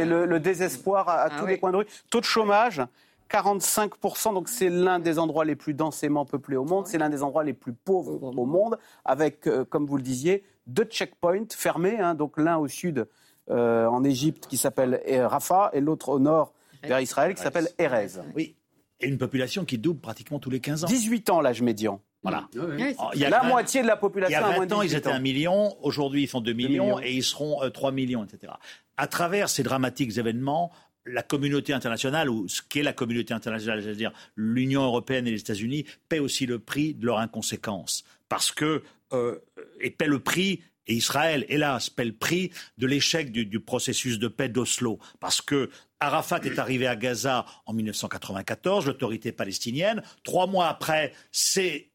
Speaker 1: ah, le, désespoir à, ah tous les coins de rue. Taux de chômage 45%, donc c'est l'un des endroits les plus densément peuplés au monde, c'est l'un des endroits les plus pauvres au monde, avec, euh, comme vous le disiez, deux checkpoints fermés, hein, donc l'un au sud euh, en Égypte qui s'appelle Rafah et l'autre au nord vers Israël qui s'appelle Erez.
Speaker 5: Oui, et une population qui double pratiquement tous les 15 ans.
Speaker 1: 18 ans l'âge médian.
Speaker 5: Voilà.
Speaker 1: Ah il y a la moitié de la population.
Speaker 5: Il y a 20 ans, ils étaient 1 million. Aujourd'hui, ils sont 2 millions, et ils seront 3 euh, millions, etc. À travers ces dramatiques événements, la communauté internationale, ou ce qu'est la communauté internationale, c'est-à-dire l'Union européenne et les États-Unis, paient aussi le prix de leur inconséquence. Parce que, euh, et paient le prix et Israël, hélas, paie le prix de l'échec du, processus de paix d'Oslo. Parce que Arafat est arrivé à Gaza en 1994, l'autorité palestinienne. Trois mois après, ses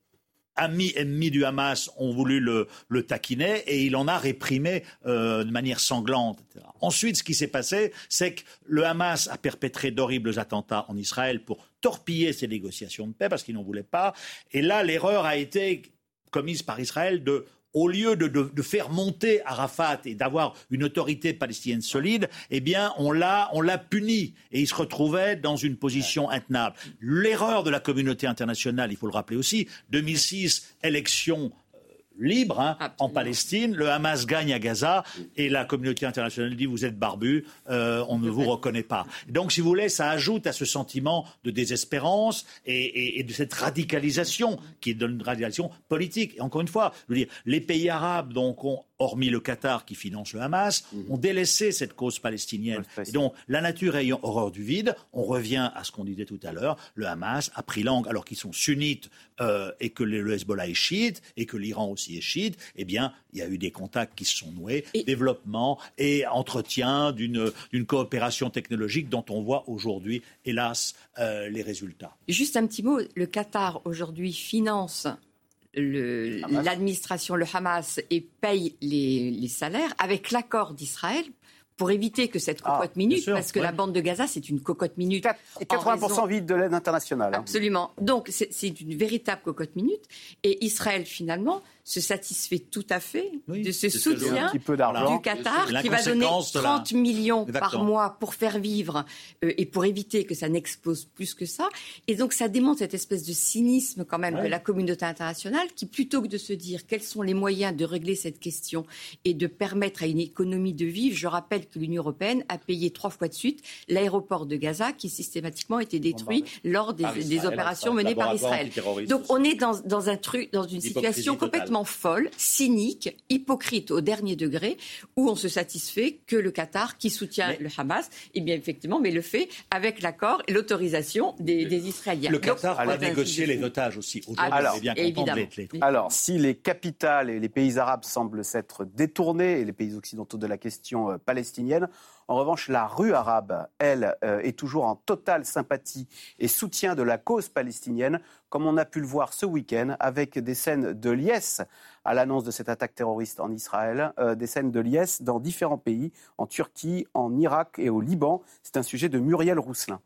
Speaker 5: amis ennemis du Hamas ont voulu le, taquiner et il en a réprimé euh, de manière sanglante. Ensuite, ce qui s'est passé, c'est que le Hamas a perpétré d'horribles attentats en Israël pour torpiller ces négociations de paix parce qu'ils n'en voulaient pas. Et là, l'erreur a été commise par Israël de au lieu de, faire monter Arafat et d'avoir une autorité palestinienne solide, eh bien, on l'a, on l'a puni et il se retrouvait dans une position intenable. L'erreur de la communauté internationale, il faut le rappeler aussi, 2006, élection libre hein, en Palestine. Le Hamas gagne à Gaza et la communauté internationale dit vous êtes barbu, euh, on ne vous reconnaît pas. Donc, si vous voulez, ça ajoute à ce sentiment de désespérance et, de cette radicalisation qui est une radicalisation politique. Et encore une fois, je veux dire, les pays arabes donc ont hormis le Qatar qui finance le Hamas, mhm. ont délaissé cette cause palestinienne. Et donc, la nature ayant horreur du vide, on revient à ce qu'on disait tout à l'heure, le Hamas a pris langue, alors qu'ils sont sunnites euh, et que le Hezbollah est chiite, et que l'Iran aussi est chiite, eh bien, il y a eu des contacts qui se sont noués, développement et entretien d'une coopération technologique dont on voit aujourd'hui, hélas, euh, les résultats.
Speaker 4: Juste un petit mot, le Qatar aujourd'hui finance l'administration, le, Hamas, et paye les, salaires avec l'accord d'Israël pour éviter que cette ah, cocotte minute, parce que la bande de Gaza, c'est une cocotte minute.
Speaker 1: Et 80% vide de l'aide internationale.
Speaker 4: Hein. Absolument. Donc, c'est une véritable cocotte minute. Et Israël, finalement, se satisfait tout à fait de ce soutien du Qatar qui va donner 30 millions par mois pour faire vivre euh, et pour éviter que ça n'explose plus que ça. Et donc ça démontre cette espèce de cynisme quand même de la communauté internationale qui, plutôt que de se dire quels sont les moyens de régler cette question et de permettre à une économie de vivre, je rappelle que l'Union européenne a payé trois fois de suite l'aéroport de Gaza qui systématiquement a été détruit lors des, opérations menées par Israël. Donc on est dans, dans un truc, dans une situation complètement folle, cynique, hypocrite au dernier degré, où on se satisfait que le Qatar, qui soutient le Hamas, eh bien effectivement, mais le fait avec l'accord et l'autorisation des, Israéliens.
Speaker 5: Le Qatar a négocié les otages aussi.
Speaker 1: Alors, bien Alors, si les capitales et les pays arabes semblent s'être détournés, et les pays occidentaux de la question euh, palestinienne, en revanche, la rue arabe, elle, euh, est toujours en totale sympathie et soutien de la cause palestinienne, comme on a pu le voir ce week-end avec des scènes de liesse à l'annonce de cette attaque terroriste en Israël, euh, des scènes de liesse dans différents pays, en Turquie, en Irak et au Liban. C'est un sujet de Muriel Rousselin.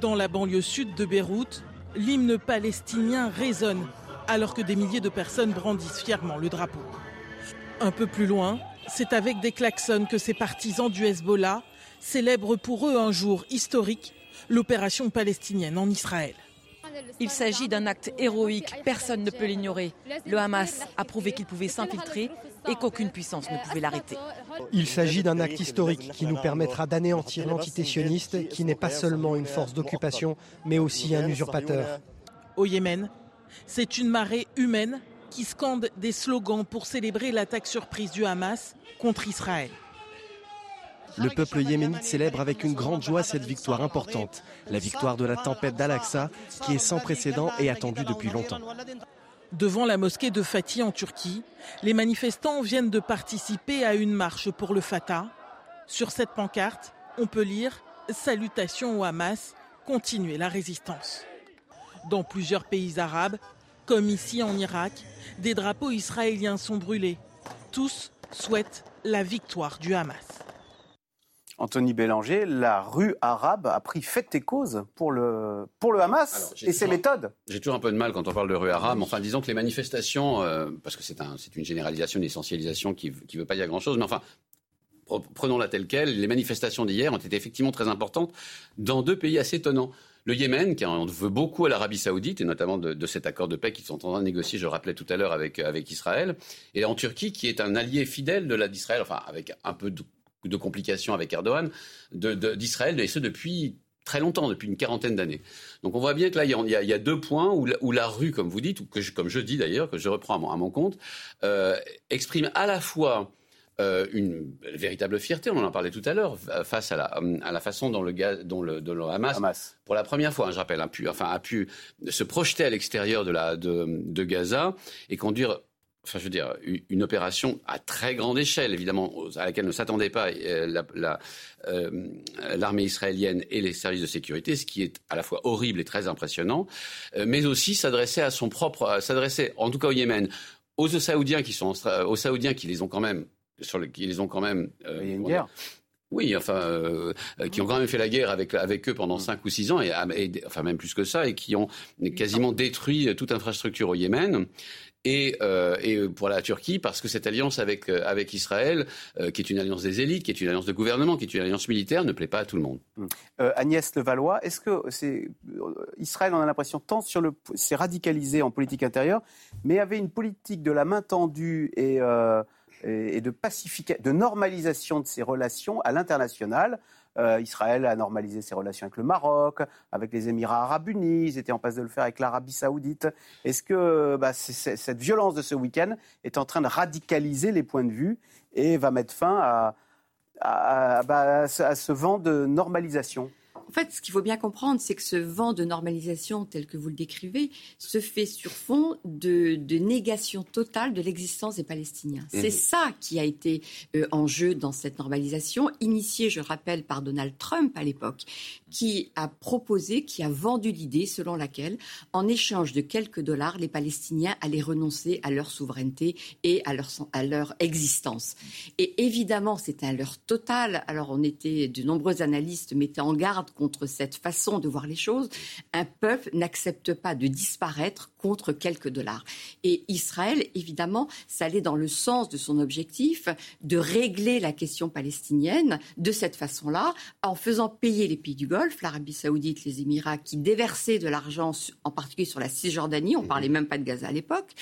Speaker 11: Dans la banlieue sud de Beyrouth, l'hymne palestinien résonne alors que des milliers de personnes brandissent fièrement le drapeau. Un peu plus loin, c'est avec des klaxons que ces partisans du Hezbollah célèbrent pour eux un jour historique, l'opération palestinienne en Israël.
Speaker 12: Il s'agit d'un acte héroïque, personne ne peut l'ignorer. Le Hamas a prouvé qu'il pouvait s'infiltrer et qu'aucune puissance ne pouvait l'arrêter.
Speaker 13: Il s'agit d'un acte historique qui nous permettra d'anéantir l'entité sioniste, qui n'est pas seulement une force d'occupation, mais aussi un usurpateur.
Speaker 11: Au Yémen, c'est une marée humaine qui scandent des slogans pour célébrer l'attaque surprise du Hamas contre Israël.
Speaker 14: Le peuple yéménite célèbre avec une grande joie cette victoire importante, la victoire de la tempête d'Al-Aqsa, qui est sans précédent et attendue depuis longtemps.
Speaker 11: Devant la mosquée de Fatih en Turquie, les manifestants viennent de participer à une marche pour le Fatah. Sur cette pancarte, on peut lire Salutations au Hamas, continuez la résistance. Dans plusieurs pays arabes, comme ici en Irak, des drapeaux israéliens sont brûlés. Tous souhaitent la victoire du Hamas.
Speaker 1: Anthony Bélanger, la rue arabe a pris fait et cause pour le, pour le Hamas et ses méthodes.
Speaker 6: J'ai toujours un peu de mal quand on parle de rue arabe. Enfin, disons que les manifestations, euh, parce que c'est un, une généralisation, une essentialisation qui ne veut pas dire grand-chose, mais enfin, prenons-la telle qu'elle, les manifestations d'hier ont été effectivement très importantes dans deux pays assez étonnants. Le Yémen, qui en veut beaucoup à l'Arabie Saoudite, et notamment de, cet accord de paix qu'ils sont en train de négocier, je le rappelais tout à l'heure, avec, avec Israël, et en Turquie, qui est un allié fidèle de d'Israël, enfin avec un peu de complications avec Erdogan d'Israël, et ce depuis très longtemps, depuis une quarantaine d'années. Donc on voit bien que là, il y a, deux points où la, rue, comme vous dites, ou comme je dis d'ailleurs, que je reprends à mon, compte, euh, exprime à la fois euh, une véritable fierté, on en parlait tout à l'heure, face à la, façon dont le, dont le, Hamas, pour la première fois, hein, je rappelle, a pu, enfin, a pu se projeter à l'extérieur de, de Gaza et conduire enfin je veux dire, une opération à très grande échelle, évidemment, à laquelle ne s'attendait pas euh, euh, l'armée israélienne et les services de sécurité, ce qui est à la fois horrible et très impressionnant, euh, mais aussi s'adresser à son propre, s'adresser, en tout cas au Yémen, aux Saoudiens qui sont, aux Saoudiens qui les ont quand même, sur qui les ont quand même.
Speaker 1: Il y a une guerre.
Speaker 6: Oui, enfin, qui ont quand même fait la guerre avec, avec eux pendant 5 ou 6 ans, et, enfin même plus que ça, et qui ont quasiment détruit toute infrastructure au Yémen et, euh, et, pour la Turquie parce que cette alliance avec, euh, avec Israël, euh, qui est une alliance des élites, qui est une alliance de gouvernement, qui est une alliance militaire, ne plaît pas à tout le monde.
Speaker 1: Hum. Agnès Levallois, est-ce que Israël, on a l'impression, tant sur le, s'est radicalisé en politique intérieure, mais avait une politique de la main tendue et, et de de normalisation de ses relations à l'international. Euh, Israël a normalisé ses relations avec le Maroc, avec les Émirats arabes unis, ils étaient en passe de le faire avec l'Arabie saoudite. Est-ce que bah, cette violence de ce week-end est en train de radicaliser les points de vue et va mettre fin à, à bah, ce vent de normalisation?
Speaker 4: En fait, ce qu'il faut bien comprendre, c'est que ce vent de normalisation, tel que vous le décrivez, se fait sur fond de, négation totale de l'existence des Palestiniens. C'est mhm. ça qui a été euh, en jeu dans cette normalisation, initiée, je rappelle, par Donald Trump à l'époque, qui a proposé, qui a vendu l'idée selon laquelle, en échange de quelques dollars, les Palestiniens allaient renoncer à leur souveraineté et à leur, à leur existence. Et évidemment, c'est un leurre total. Alors, on était, de nombreux analystes mettaient en garde contre cette façon de voir les choses. Un peuple n'accepte pas de disparaître contre quelques dollars. Et Israël, évidemment, ça allait dans le sens de son objectif de régler la question palestinienne de cette façon-là, en faisant payer les pays du Golfe, l'Arabie saoudite, les Émirats, qui déversaient de l'argent, en particulier sur la Cisjordanie, on parlait même pas de Gaza à l'époque,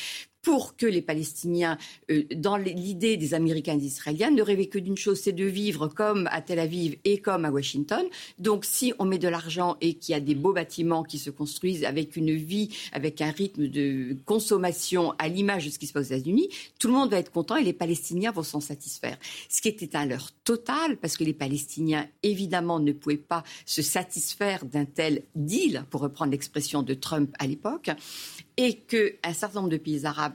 Speaker 4: pour que les Palestiniens, euh, dans l'idée des Américains et des Israéliens, ne rêvaient que d'une chose, c'est de vivre comme à Tel Aviv et comme à Washington. Donc si on met de l'argent et qu'il y a des beaux bâtiments qui se construisent avec une vie, avec un rythme de consommation à l'image de ce qui se passe aux États-Unis, tout le monde va être content et les Palestiniens vont s'en satisfaire. Ce qui était un leurre total, parce que les Palestiniens, évidemment, ne pouvaient pas se satisfaire d'un tel deal, pour reprendre l'expression de Trump à l'époque et qu'un certain nombre de pays arabes,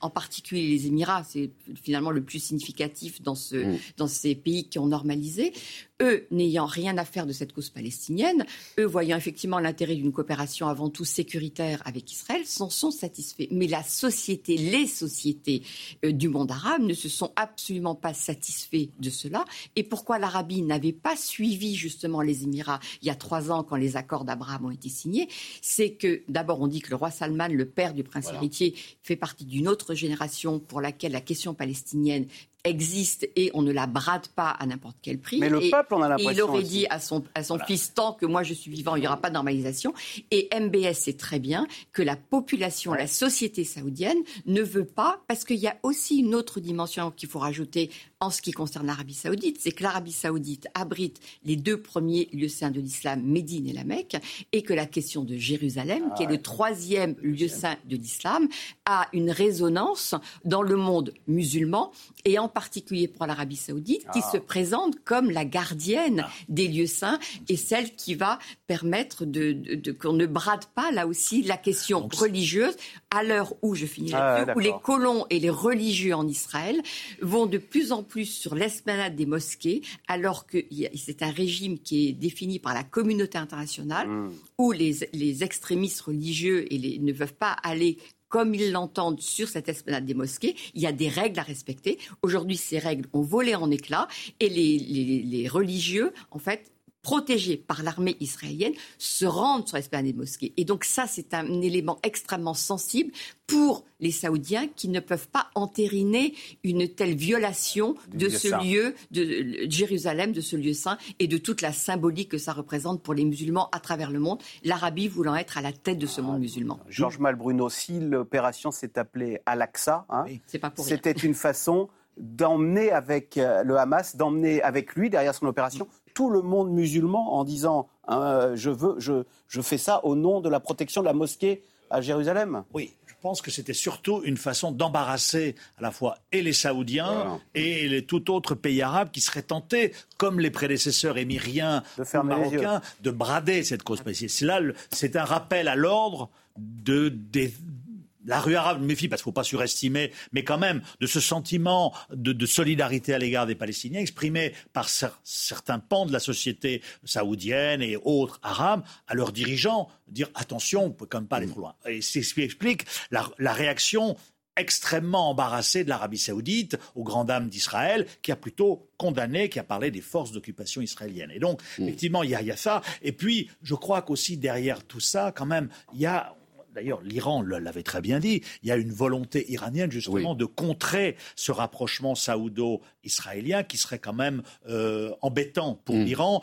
Speaker 4: en particulier les Émirats, c'est finalement le plus significatif dans, ce, mm. dans ces pays qui ont normalisé, eux n'ayant rien à faire de cette cause palestinienne, eux voyant effectivement l'intérêt d'une coopération avant tout sécuritaire avec Israël, s'en sont satisfaits. Mais la société, les sociétés euh, du monde arabe ne se sont absolument pas satisfaits de cela. Et pourquoi l'Arabie n'avait pas suivi justement les Émirats il y a trois ans quand les accords d'Abraham ont été signés? C'est que d'abord on dit que le roi Salman, le père du prince héritier, fait partie d'une autre génération pour laquelle la question palestinienne existe et on ne la brade pas à n'importe quel prix.
Speaker 1: Mais le peuple, on a l'impression.
Speaker 4: Il aurait dit à son, à son fils tant que moi je suis vivant, il n'y aura pas de normalisation. Et MBS sait très bien que la population, la société saoudienne ne veut pas, parce qu'il y a aussi une autre dimension qu'il faut rajouter en ce qui concerne l'Arabie saoudite, c'est que l'Arabie saoudite abrite les deux premiers lieux saints de l'islam, Médine et la Mecque, et que la question de Jérusalem, qui est le troisième lieu saint de l'islam, a une résonance dans le monde musulman et en particulier pour l'Arabie saoudite, qui ah. se présente comme la gardienne ah. des lieux saints et celle qui va permettre de, qu'on ne brade pas, là aussi, la question religieuse, à l'heure où, je finis ah, là où les colons et les religieux en Israël vont de plus en plus sur l'esplanade des mosquées, alors que c'est un régime qui est défini par la communauté internationale, hmm. où les, les extrémistes religieux et les, ne peuvent pas aller comme ils l'entendent sur cette esplanade des mosquées. Il y a des règles à respecter. Aujourd'hui, ces règles ont volé en éclats et les, les religieux, en fait, protégés par l'armée israélienne, se rendent sur l'esplanade des mosquées. Et donc ça, c'est un élément extrêmement sensible pour les Saoudiens qui ne peuvent pas entériner une telle violation de ce lieu de Jérusalem, de ce lieu saint et de toute la symbolique que ça représente pour les musulmans à travers le monde, l'Arabie voulant être à la tête de ce monde musulman.
Speaker 1: Georges Malbruno, si l'opération s'est appelée Al-Aqsa, hein, c'était une façon d'emmener avec euh, le Hamas, d'emmener avec lui derrière son opération tout le monde musulman en disant hein, je, veux, je, je fais ça au nom de la protection de la mosquée à Jérusalem.
Speaker 5: Oui, je pense que c'était surtout une façon d'embarrasser à la fois et les Saoudiens et les tout autres pays arabes qui seraient tentés, comme les prédécesseurs émiriens de marocains, de brader cette cause palestinienne. C'est un rappel à l'ordre de, des, la rue arabe, méfie parce qu'il ne faut pas surestimer, mais quand même de ce sentiment de, solidarité à l'égard des Palestiniens exprimé par certains pans de la société saoudienne et autres arabes à leurs dirigeants, dire attention, on ne peut quand même pas aller trop loin. Et c'est ce qui explique la, réaction extrêmement embarrassée de l'Arabie saoudite aux grandes dames d'Israël, qui a plutôt condamné, qui a parlé des forces d'occupation israéliennes. Et donc, mm. effectivement, il y, y, a ça. Et puis, je crois qu'aussi derrière tout ça, quand même, il y a D'ailleurs, l'Iran l'avait très bien dit. Il y a une volonté iranienne justement de contrer ce rapprochement saoudo-israélien qui serait quand même euh, embêtant pour mm. l'Iran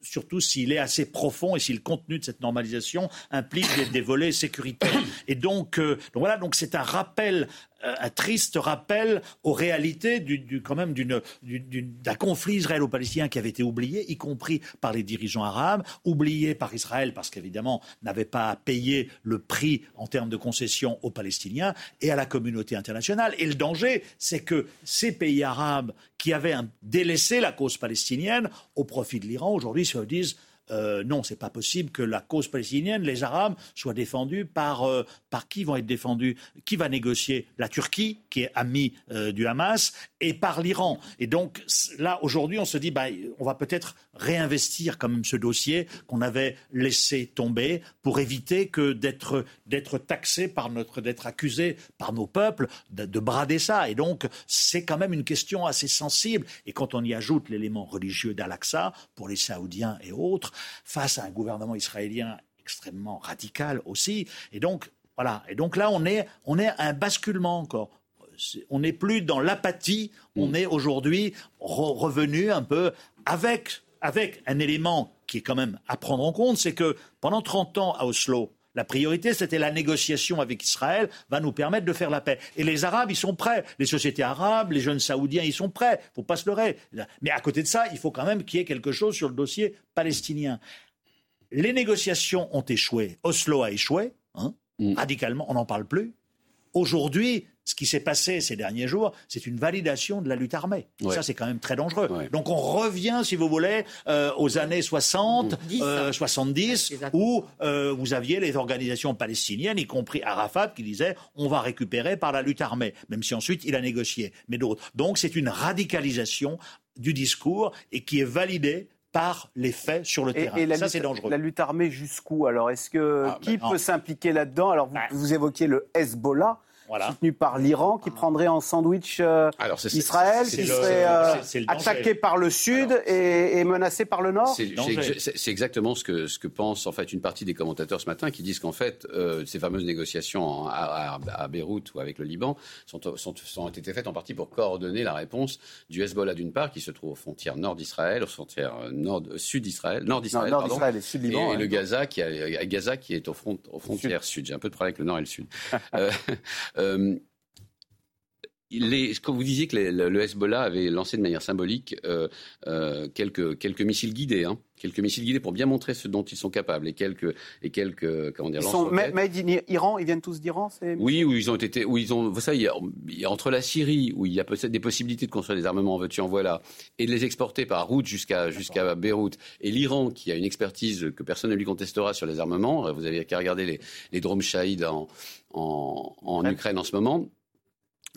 Speaker 5: surtout s'il est assez profond et si le contenu de cette normalisation implique des, volets sécuritaires. Et donc, euh, donc voilà, donc c'est un rappel un triste rappel aux réalités du, quand même d'un conflit israélo-palestinien qui avait été oublié, y compris par les dirigeants arabes, oublié par Israël parce qu'évidemment n'avait pas à payer le prix en termes de concessions aux Palestiniens et à la communauté internationale. Et le danger, c'est que ces pays arabes qui avaient délaissé la cause palestinienne au profit de l'Iran, aujourd'hui se disent euh, non, c'est pas possible que la cause palestinienne, les Arabes, soient défendus par euh, par qui vont être défendus? Qui va négocier? La Turquie, qui est amie euh, du Hamas, et par l'Iran. Et donc là, aujourd'hui, on se dit, bah, on va peut-être réinvestir quand même ce dossier qu'on avait laissé tomber pour éviter que d'être taxé par notre, d'être accusé par nos peuples de, de brader ça. Et donc, c'est quand même une question assez sensible. Et quand on y ajoute l'élément religieux d'Al-Aqsa pour les Saoudiens et autres face à un gouvernement israélien extrêmement radical aussi. Et donc, voilà. Et donc là, on est, on est à un basculement encore. On n'est plus dans l'apathie, on mm. est aujourd'hui revenu un peu avec, avec un élément qui est quand même à prendre en compte, c'est que pendant 30 ans à Oslo, la priorité, c'était la négociation avec Israël, va nous permettre de faire la paix. Et les Arabes, ils sont prêts. Les sociétés arabes, les jeunes Saoudiens, ils sont prêts. Il faut pas se leurrer. Mais à côté de ça, il faut quand même qu'il y ait quelque chose sur le dossier palestinien. Les négociations ont échoué. Oslo a échoué, hein, mm. radicalement, on n'en parle plus. Aujourd'hui, ce qui s'est passé ces derniers jours, c'est une validation de la lutte armée. Ça, c'est quand même très dangereux. Donc on revient, si vous voulez, euh, aux années 60, 70, euh, où euh, vous aviez les organisations palestiniennes, y compris Arafat, qui disaient on va récupérer par la lutte armée, même si ensuite il a négocié. Mais d'autres. Donc c'est une radicalisation du discours et qui est validée par les faits sur le terrain. Et ça, c'est dangereux.
Speaker 1: La lutte armée jusqu'où Alors, est-ce que ah, qui peut s'impliquer là-dedans? Alors, vous, vous, évoquiez le Hezbollah soutenu par l'Iran, qui prendrait en sandwich euh, Israël, qui serait euh, attaqué par le Sud et, menacé par le Nord
Speaker 6: C'est exactement ce que, ce que pense en fait une partie des commentateurs ce matin, qui disent qu'en fait, euh, ces fameuses négociations à, Beyrouth ou avec le Liban sont, sont, ont été faites en partie pour coordonner la réponse du Hezbollah d'une part, qui se trouve aux frontières nord d'Israël, aux frontières nord, sud d'Israël, nord d'Israël,
Speaker 1: nord d'Israël et sud Liban,
Speaker 6: et, le Gaza qui, a, Gaza qui est aux, front, aux frontières sud. J'ai un peu de problème avec le nord et le sud. Euh, les, quand vous disiez que le Hezbollah avait lancé de manière symbolique euh, euh, quelques, quelques missiles guidés, hein, quelques missiles guidés pour bien montrer ce dont ils sont capables et quelques et quelques comment dire.
Speaker 1: Ils sont made in Iran, ils viennent tous d'Iran,
Speaker 6: Oui, où ils ont été, où ils ont, vous savez, il y a, entre la Syrie où il y a peut-être des possibilités de construire des armements, en veux-tu en voilà, et de les exporter par route jusqu'à jusqu'à Beyrouth, et l'Iran qui a une expertise que personne ne lui contestera sur les armements. Vous avez qu'à regarder les, les drones Shahid en, en, en Ukraine en ce moment.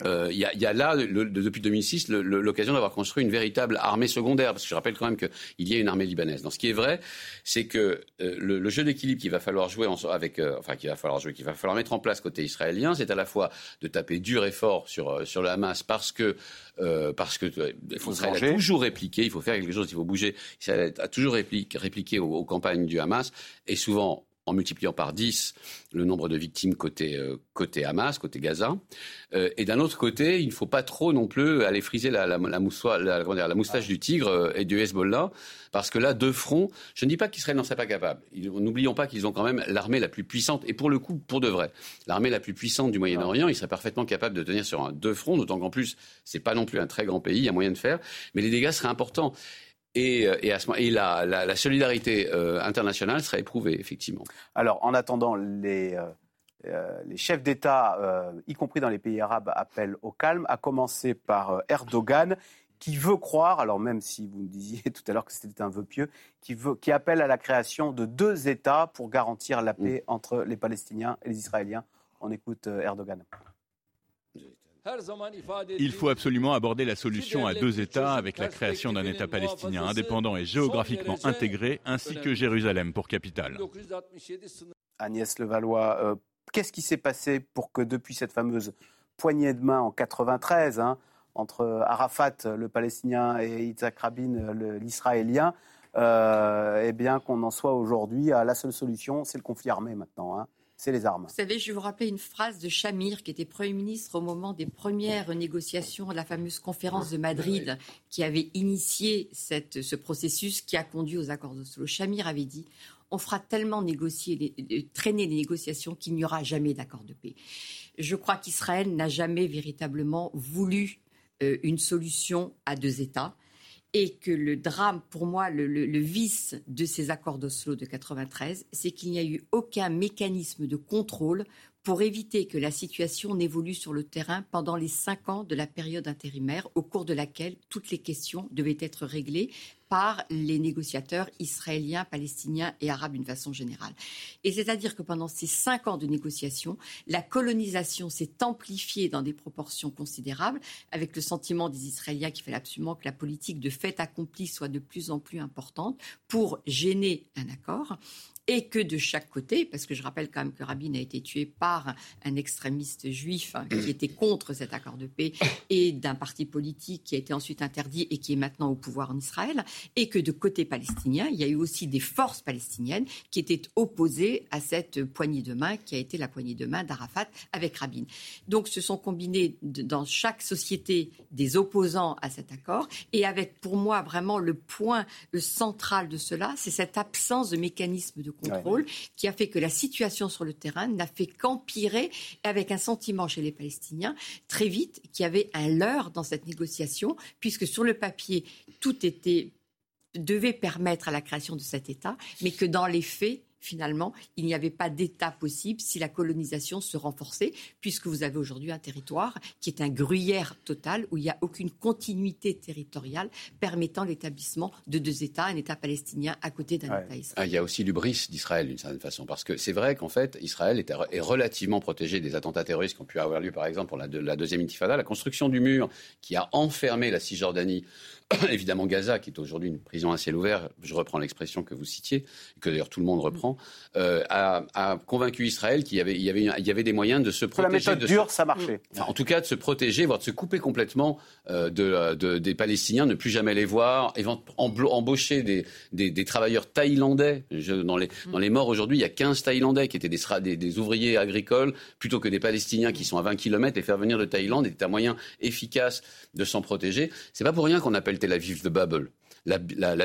Speaker 6: Euh, il y, a, y, a, là, depuis 2006, l'occasion d'avoir construit une véritable armée secondaire, parce que je rappelle quand même qu'il y a une armée libanaise. Donc, ce qui est vrai, c'est que euh, le, jeu d'équilibre qu'il va falloir jouer avec, euh, enfin, qu'il va falloir jouer, qu'il va falloir mettre en place côté israélien, c'est à la fois de taper dur et fort sur sur le Hamas, parce que parce que Israël a toujours répliqué, il faut faire quelque chose, il faut bouger. Israël a toujours répliqué, répliqué aux, aux campagnes du Hamas, et souvent en multipliant par 10 le nombre de victimes côté, euh, côté Hamas, côté Gaza. Euh, et d'un autre côté, il ne faut pas trop non plus aller friser la, la, la, la moustache du tigre euh, et du Hezbollah, parce que là, deux fronts, je ne dis pas qu'Israël n'en serait pas capable. N'oublions pas qu'ils ont quand même l'armée la plus puissante, et pour le coup, pour de vrai, l'armée la plus puissante du Moyen-Orient, ils seraient parfaitement capables de tenir sur un deux fronts, d'autant qu'en plus, c'est pas non plus un très grand pays, il y a moyen de faire, mais les dégâts seraient importants. Et, euh, et, à ce, et la, la, la, solidarité euh, internationale serait éprouvée, effectivement.
Speaker 1: Alors, en attendant, les, euh, les chefs d'État, euh, y compris dans les pays arabes, appellent au calme, à commencer par Erdogan, qui veut croire, alors même si vous me disiez tout à l'heure que c'était un vœu pieux, qui, veut, qui appelle à la création de deux États pour garantir la paix mm. entre les Palestiniens et les Israéliens. On écoute Erdogan.
Speaker 15: Il faut absolument aborder la solution à deux États avec la création d'un État palestinien indépendant et géographiquement intégré, ainsi que Jérusalem pour capitale.
Speaker 1: Agnès Levallois, euh, qu'est-ce qui s'est passé pour que depuis cette fameuse poignée de main en 93 hein, entre Arafat, le palestinien, et Yitzhak Rabin, l'israélien, euh, eh bien qu'on en soit aujourd'hui à la seule solution, c'est le conflit armé maintenant. Hein c'est les armes.
Speaker 4: Vous savez, je vais vous rappeler une phrase de Chamir, qui était Premier ministre au moment des premières négociations de la fameuse conférence de Madrid, qui avait initié cette, ce processus qui a conduit aux accords d'Oslo. Chamir avait dit on fera tellement négocier, traîner les négociations qu'il n'y aura jamais d'accord de paix. Je crois qu'Israël n'a jamais véritablement voulu euh, une solution à deux États et que le drame, pour moi, le, vice de ces accords d'Oslo de 93, c'est qu'il n'y a eu aucun mécanisme de contrôle pour éviter que la situation n'évolue sur le terrain pendant les cinq ans de la période intérimaire, au cours de laquelle toutes les questions devaient être réglées par les négociateurs israéliens, palestiniens et arabes d'une façon générale. Et c'est-à-dire que pendant ces cinq ans de négociations, la colonisation s'est amplifiée dans des proportions considérables, avec le sentiment des Israéliens qu'il fallait absolument que la politique de fait accompli soit de plus en plus importante pour gêner un accord et que de chaque côté, parce que je rappelle quand même que Rabin a été tué par un extrémiste juif hein, qui était contre cet accord de paix et d'un parti politique qui a été ensuite interdit et qui est maintenant au pouvoir en Israël, et que de côté palestinien, il y a eu aussi des forces palestiniennes qui étaient opposées à cette poignée de main qui a été la poignée de main d'Arafat avec Rabin. Donc se sont combinés dans chaque société des opposants à cet accord, et avec pour moi vraiment le point central de cela, c'est cette absence de mécanisme de contrôle qui a fait que la situation sur le terrain n'a fait qu'empirer avec un sentiment chez les Palestiniens très vite qu'il y avait un leurre dans cette négociation puisque sur le papier tout était devait permettre à la création de cet État, mais que dans les faits, finalement, il n'y avait pas d'État possible si la colonisation se renforçait, puisque vous avez aujourd'hui un territoire qui est un gruyère total, où il n'y a aucune continuité territoriale permettant l'établissement de deux États, un État palestinien à côté d'un État israélien.
Speaker 6: Ah, il y a aussi l'ubris d'Israël, d'une certaine façon, parce que c'est vrai qu'en fait, Israël est, est, relativement protégé des attentats terroristes qui ont pu avoir lieu, par exemple, pour la, la deuxième intifada. La construction du mur qui a enfermé la Cisjordanie évidemment Gaza, qui est aujourd'hui une prison à ciel ouvert, je reprends l'expression que vous citiez, que d'ailleurs tout le monde reprend, euh, a, a, convaincu Israël qu'il y avait, il y, avait, il y avait des moyens de se protéger.
Speaker 1: La méthode dure, ça marchait.
Speaker 6: en tout cas, de se protéger, voire de se couper complètement euh, de, de, des Palestiniens, ne plus jamais les voir, embaucher des, des, des travailleurs thaïlandais. Je, dans, les, dans les morts aujourd'hui, il y a 15 Thaïlandais qui étaient des, des, des, ouvriers agricoles, plutôt que des Palestiniens qui sont à 20 km et faire venir de Thaïlande est un moyen efficace de s'en protéger. C'est pas pour rien qu'on appelle Tel Aviv the Bubble. la,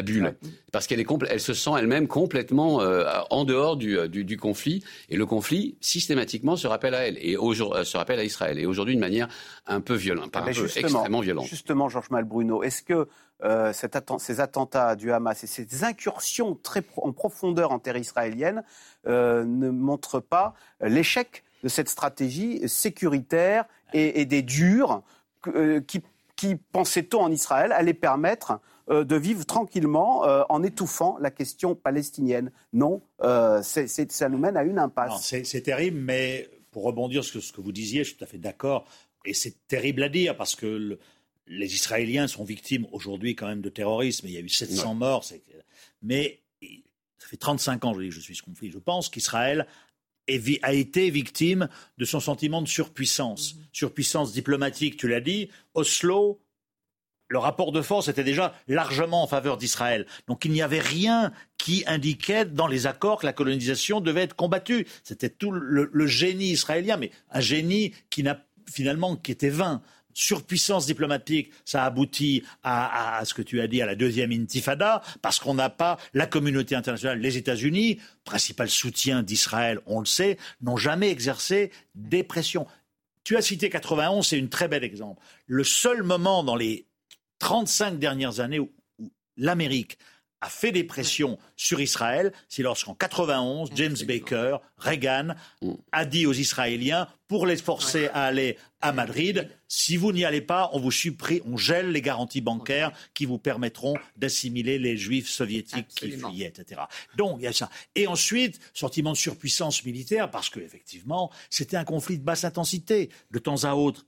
Speaker 6: bulle, parce qu'elle est elle se sent elle-même complètement euh, en dehors du, du, conflit, et le conflit systématiquement se rappelle à elle et euh, se rappelle à Israël, et aujourd'hui d'une manière un peu violente, pas un peu extrêmement violente.
Speaker 1: Justement, Georges Malbruno, est-ce que euh, ces attentats du Hamas et ces incursions très en profondeur en terre israélienne ne montrent pas l'échec de cette stratégie sécuritaire et, des durs qui, qui pensait-on en Israël, allait permettre euh, de vivre tranquillement euh, en étouffant la question palestinienne. Non, euh, ça nous mène à une impasse.
Speaker 5: C'est terrible, mais pour rebondir sur ce que vous disiez, je suis tout à fait d'accord. Et c'est terrible à dire parce que les Israéliens sont victimes aujourd'hui quand même de terrorisme. Il y a eu 700 morts. Mais ça fait 35 ans que je suis ce conflit. Je pense qu'Israël a été victime de son sentiment de surpuissance. Mm-hmm. Surpuissance diplomatique, tu l'as dit. Oslo, le rapport de force était déjà largement en faveur d'Israël. Donc il n'y avait rien qui indiquait dans les accords que la colonisation devait être combattue. C'était tout le, génie israélien, mais un génie qui n'a finalement qui était vain. Surpuissance diplomatique, ça aboutit à, à, ce que tu as dit, à la deuxième intifada, parce qu'on n'a pas la communauté internationale, les États-Unis, principal soutien d'Israël, on le sait, n'ont jamais exercé des pressions. Tu as cité 91, c'est un très bel exemple. Le seul moment dans les 35 dernières années où, l'Amérique a fait des pressions sur Israël, c'est lorsqu'en 91, James Baker, Reagan, a dit aux Israéliens, pour les forcer à aller à Madrid, si vous n'y allez pas, on vous supprime, on gèle les garanties bancaires qui vous permettront d'assimiler les juifs soviétiques qui fuyaient, etc. Donc, il y a ça. Et ensuite, sentiment de surpuissance militaire, parce qu'effectivement, c'était un conflit de basse intensité. De temps à autre,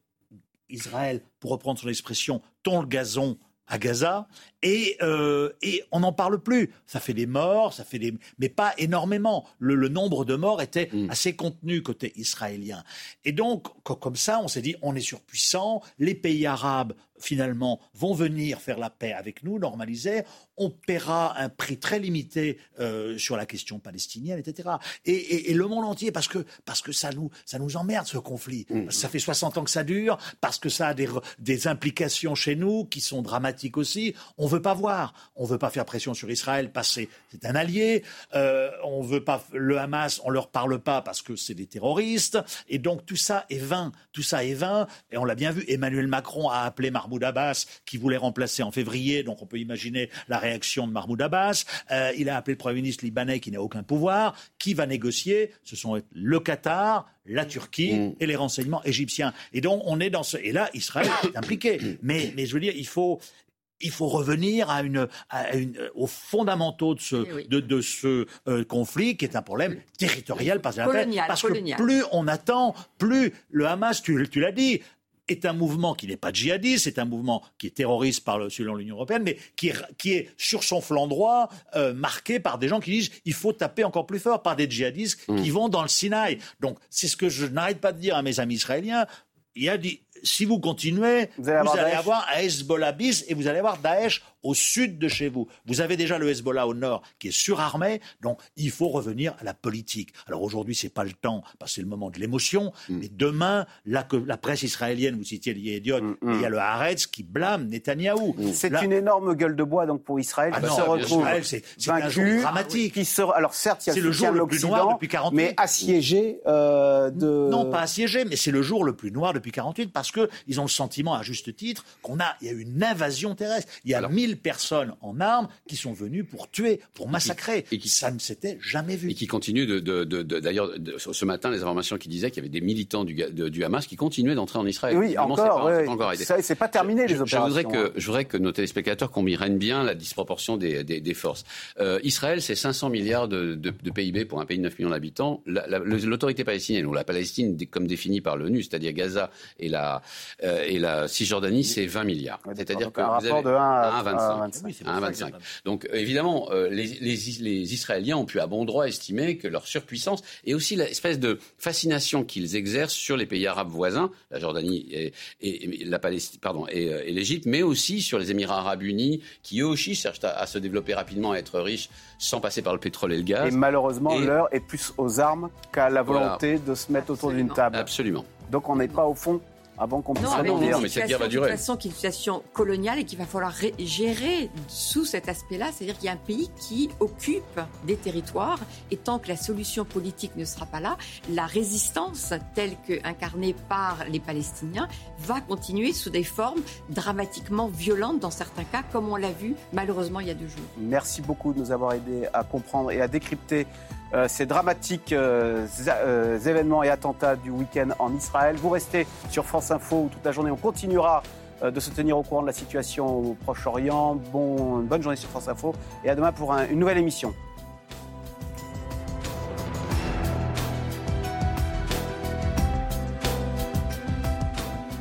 Speaker 5: Israël, pour reprendre son expression, tond le gazon à Gaza et, euh, et on n'en parle plus. Ça fait des morts, ça fait des, mais pas énormément. Le, nombre de morts était mm. assez contenu côté israélien. Et donc, comme ça, on s'est dit, on est surpuissant. Les pays arabes finalement vont venir faire la paix avec nous, normaliser, on paiera un prix très limité euh, sur la question palestinienne, etc. Et, le monde entier, parce que, parce que ça, nous, ça nous emmerde ce conflit. Mmh. Ça fait 60 ans que ça dure, parce que ça a des, des implications chez nous qui sont dramatiques aussi. On veut pas voir, on veut pas faire pression sur Israël parce que c'est un allié. Euh, on veut pas le Hamas, on leur parle pas parce que c'est des terroristes. Et donc tout ça est vain, tout ça est vain. Et on l'a bien vu. Emmanuel Macron a appelé Mahmoud Abbas, qui voulait remplacer en février, donc on peut imaginer la réaction de Mahmoud Abbas. Euh, il a appelé le Premier ministre libanais qui n'a aucun pouvoir. Qui va négocier? Ce sont le Qatar, la Turquie mm. et les renseignements égyptiens. Et donc on est dans ce... Et là, Israël est impliqué. Mais, mais je veux dire, il faut, il faut revenir à une, aux fondamentaux de ce, eh de, ce euh, conflit qui est un problème territorial parce, parce que plus on attend, plus le Hamas, tu, tu l'as dit, est un mouvement qui n'est pas djihadiste, c'est un mouvement qui est terroriste par le, selon l'Union européenne, mais qui est, qui est, sur son flanc droit euh, marqué par des gens qui disent il faut taper encore plus fort, par des djihadistes mmh. qui vont dans le Sinaï. Donc c'est ce que je n'arrête pas de dire à mes amis israéliens. Il y a dit, si vous continuez, vous allez, avoir, un Hezbollah bis et vous allez avoir Daesh au sud de chez vous. Vous avez déjà le Hezbollah au nord qui est surarmé, donc il faut revenir à la politique. Alors aujourd'hui, c'est pas le temps, parce que c'est le moment de l'émotion, mm. mais demain, la, la presse israélienne, vous citiez l'Idiot, mm, mm. il y a le Haaretz qui blâme Netanyahou.
Speaker 1: C'est une énorme gueule de bois donc pour Israël
Speaker 5: ah qui se retrouve c'est un jour dramatique.
Speaker 1: Qui alors certes, il y a le, jour le plus noir depuis 48, mais assiégé euh, de
Speaker 5: non pas assiégé, mais c'est le jour le plus noir depuis 48 parce que ils ont le sentiment à juste titre qu'on a il y a une invasion terrestre. Il y a 1000 personnes en armes qui sont venues pour tuer, pour massacrer. Et qui, ça ne s'était jamais vu.
Speaker 6: Et qui continuent de, d'ailleurs, ce matin, les informations qui disaient qu'il y avait des militants du, du Hamas qui continuaient d'entrer en Israël.
Speaker 1: Oui, encore, c'est pas, terminé les opérations.
Speaker 6: Je voudrais que, hein. je voudrais que nos téléspectateurs comprennent bien la disproportion des, des, forces. Euh, Israël, c'est 500 milliards de, PIB pour un pays de 9 millions d'habitants. L'autorité palestinienne, ou la Palestine comme définie par l'ONU, c'est-à-dire Gaza et la, euh, et la Cisjordanie, c'est 20 milliards. C'est-à-dire que vous avez
Speaker 1: de 1 à 25.
Speaker 6: 25. Donc euh, évidemment, euh, les, les, Israéliens ont pu à bon droit estimer que leur surpuissance et aussi l'espèce de fascination qu'ils exercent sur les pays arabes voisins, la Jordanie et, et, la Palestine, pardon, et, euh, et l'Égypte, mais aussi sur les Émirats arabes unis, qui eux aussi cherchent à, se développer rapidement, à être riches sans passer par le pétrole et le gaz.
Speaker 1: Et malheureusement, l'heure est plus aux armes qu'à la volonté de se mettre autour d'une table.
Speaker 6: Absolument.
Speaker 1: Donc on n'est pas au fond avant qu'on puisse
Speaker 4: non,
Speaker 1: dire.
Speaker 6: mais cette guerre va durer.
Speaker 4: De toute façon, qui est une situation coloniale et qu'il va falloir gérer sous cet aspect-là. C'est-à-dire qu'il y a un pays qui occupe des territoires et tant que la solution politique ne sera pas là, la résistance telle qu'incarnée par les Palestiniens va continuer sous des formes dramatiquement violentes dans certains cas, comme on l'a vu malheureusement il y a deux jours.
Speaker 1: Merci beaucoup de nous avoir aidés à comprendre et à décrypter euh, ces dramatiques euh, euh, événements et attentats du week-end en Israël. Vous restez sur France Info où toute la journée on continuera de se tenir au courant de la situation au Proche-Orient. Bon, bonne journée sur France Info et à demain pour une nouvelle émission.